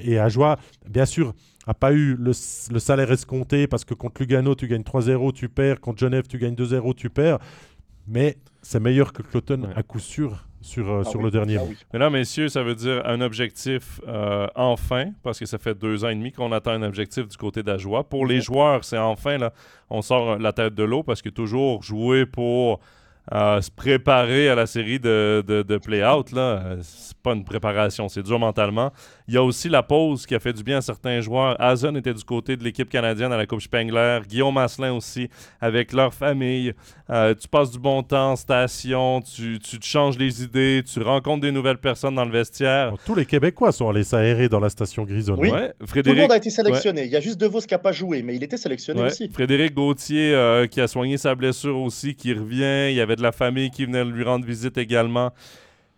et à joie, bien sûr n'a pas eu le, le, salaire escompté parce que contre Lugano, tu gagnes 3-0, tu perds. Contre Genève, tu gagnes 2-0, tu perds mais c'est meilleur que Cloton à coup sûr sur, euh, ah sur le dernier ah Mais là, messieurs, ça veut dire un objectif euh, enfin, parce que ça fait deux ans et demi qu'on attend un objectif du côté d'Ajoie. Pour les joueurs, c'est enfin, là, on sort la tête de l'eau parce que toujours jouer pour se préparer à la série de, de, de play-out, là, euh, c'est pas une préparation, c'est dur mentalement. Il y a aussi la pause qui a fait du bien à certains joueurs. Hazen était du côté de l'équipe canadienne à la Coupe Spengler. Guillaume Asselin aussi, avec leur famille. Euh, tu passes du bon temps en station, tu, tu te changes les idées, tu rencontres des nouvelles personnes dans le vestiaire. tous les Québécois sont allés s'aérer dans la station grisonnée. Oui, Frédéric... tout le monde a été sélectionné. Il y a juste De Vos qui n'a pas joué, mais il était sélectionné aussi. Frédéric Gauthier, euh, qui a soigné sa blessure aussi, qui revient. Il y avait de la famille qui venait lui rendre visite également.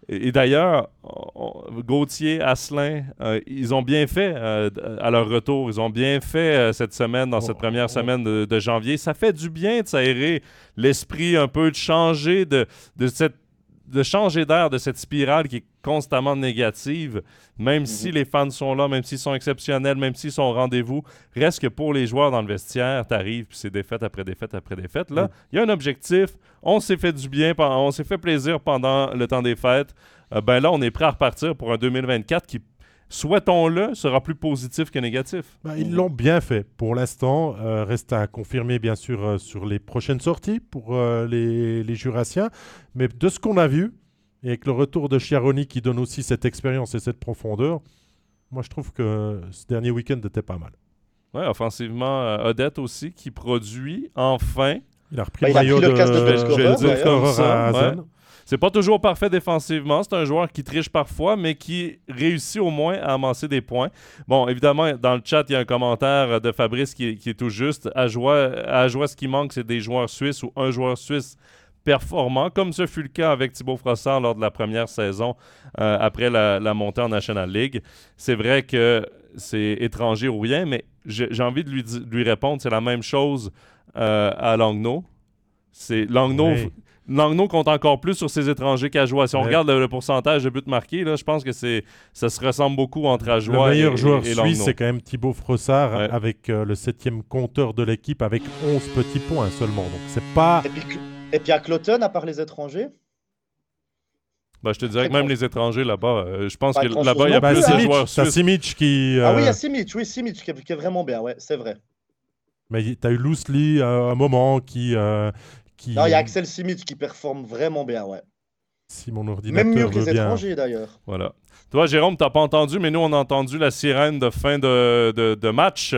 Et, d'ailleurs, Gauthier, Asselin, euh, ils ont bien fait euh, à leur retour. Ils ont bien fait euh, cette semaine, dans cette première semaine de, janvier. Ça fait du bien de s'aérer l'esprit un peu, de changer de, de cette de changer d'air de cette spirale qui est constamment négative, même mhm. si les fans sont là, même s'ils sont exceptionnels, même s'ils sont au rendez-vous, reste que pour les joueurs dans le vestiaire, t'arrives, puis c'est défaite après défaite après défaite. Là, il y a un objectif, on s'est fait du bien, on s'est fait plaisir pendant le temps des fêtes. Euh, ben là, on est prêt à repartir pour un 2024 qui souhaitons-le, sera plus positif que négatif. Bah, ils l'ont bien fait pour l'instant. Euh, reste à confirmer, bien sûr, euh, sur les prochaines sorties pour euh, les, les, Jurassiens. Mais de ce qu'on a vu, et avec le retour de Chiaroni qui donne aussi cette expérience et cette profondeur, moi je trouve que ce dernier week-end était pas mal. Ouais, offensivement, euh, Odette aussi, qui produit enfin. Il a repris Bah, le maillot le de, casque de C'est pas toujours parfait défensivement. C'est un joueur qui triche parfois, mais qui réussit au moins à amasser des points. Bon, évidemment, dans le chat, il y a un commentaire de Fabrice qui, est- qui est tout juste. À joie, à joie, ce qui manque, c'est des joueurs suisses ou un joueur suisse performant, comme ce fut le cas avec Thibaut Frossard lors de la première saison euh, après la, la montée en National League. C'est vrai que c'est étranger ou rien, mais j'ai envie de lui, di- de lui répondre, c'est la même chose euh, à Langnaud. C'est Langnaud, Oui. Langnaud compte encore plus sur ses étrangers qu'Ajoie. Si on Ouais. regarde le, le pourcentage de buts marqués, là, je pense que c'est ça se ressemble beaucoup entre Le Ajoie meilleur et, joueur et, et suisse, c'est quand même Thibaut Frossard, Ouais. avec euh, le septième compteur de l'équipe, avec 11 petits points seulement. Donc c'est pas... Et puis, et puis à Cloton, à part les étrangers, Ben, je te dirais que même les étrangers là-bas, euh, je pense Pas que là-bas, il y a Bah, plus de joueurs Simic, t'as suisses. Simic qui... Ah oui, il y euh, a Simic, oui, Simic qui est, qui est vraiment bien, ouais, c'est vrai. Mais t'as eu Loosely à un moment qui... euh, qui... Non, il y a Axel Simic qui performe vraiment bien, ouais. Si mon ordinateur Même mieux que les étrangers d'ailleurs. Voilà. Toi, Jérôme, t'as pas entendu, mais nous, on a entendu la sirène de fin de, de, de match.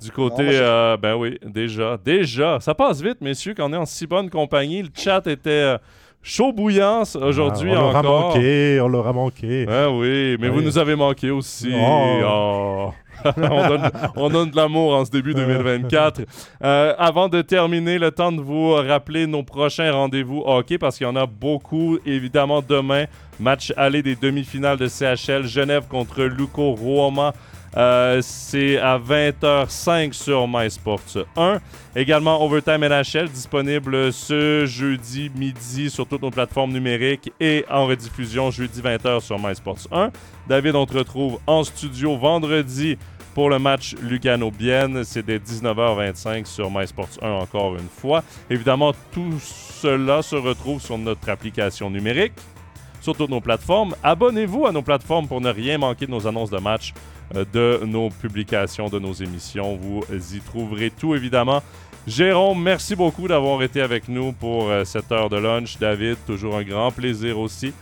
Du côté, Non, moi, j'ai- euh, ben oui, déjà, déjà. Ça passe vite, messieurs, quand on est en si bonne compagnie. Le chat était euh, chaud bouillant c- aujourd'hui Ah, on leur a encore. manqué, on leur a manqué. Ah oui, mais vous nous avez manqué aussi. Oh. Oh. on, donne, on donne de l'amour en ce début 2024. Euh, avant de terminer, le temps de vous rappeler nos prochains rendez-vous hockey parce qu'il y en a beaucoup. Évidemment, demain, match aller des demi-finales de CHL, Genève contre Luco Roma. Euh, c'est à 20h05 sur MySports 1. Également Overtime NHL disponible ce jeudi midi sur toutes nos plateformes numériques et en rediffusion jeudi 20h sur MySports 1. David, on te retrouve en studio vendredi pour le match Lugano-Bienne. C'est dès 19h25 sur MySports 1 encore une fois. Évidemment, tout cela se retrouve sur notre application numérique, sur toutes nos plateformes. Abonnez-vous à nos plateformes pour ne rien manquer de nos annonces de match, euh, de nos publications, de nos émissions. Vous y trouverez tout, évidemment. Jérôme, merci beaucoup d'avoir été avec nous pour euh, cette heure de lunch. David, toujours un grand plaisir aussi.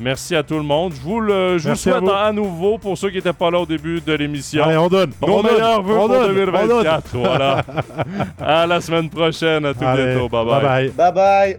Merci à tout le monde. Je vous, le, je vous Merci à souhaite vous. à, nouveau, pour ceux qui n'étaient pas là au début de l'émission, Allez, on donne. nos on donne, meilleurs vœux on pour donne, on donne. 2024. Voilà. à la semaine prochaine. À tout Allez, bientôt. bye. bye bye. Bye bye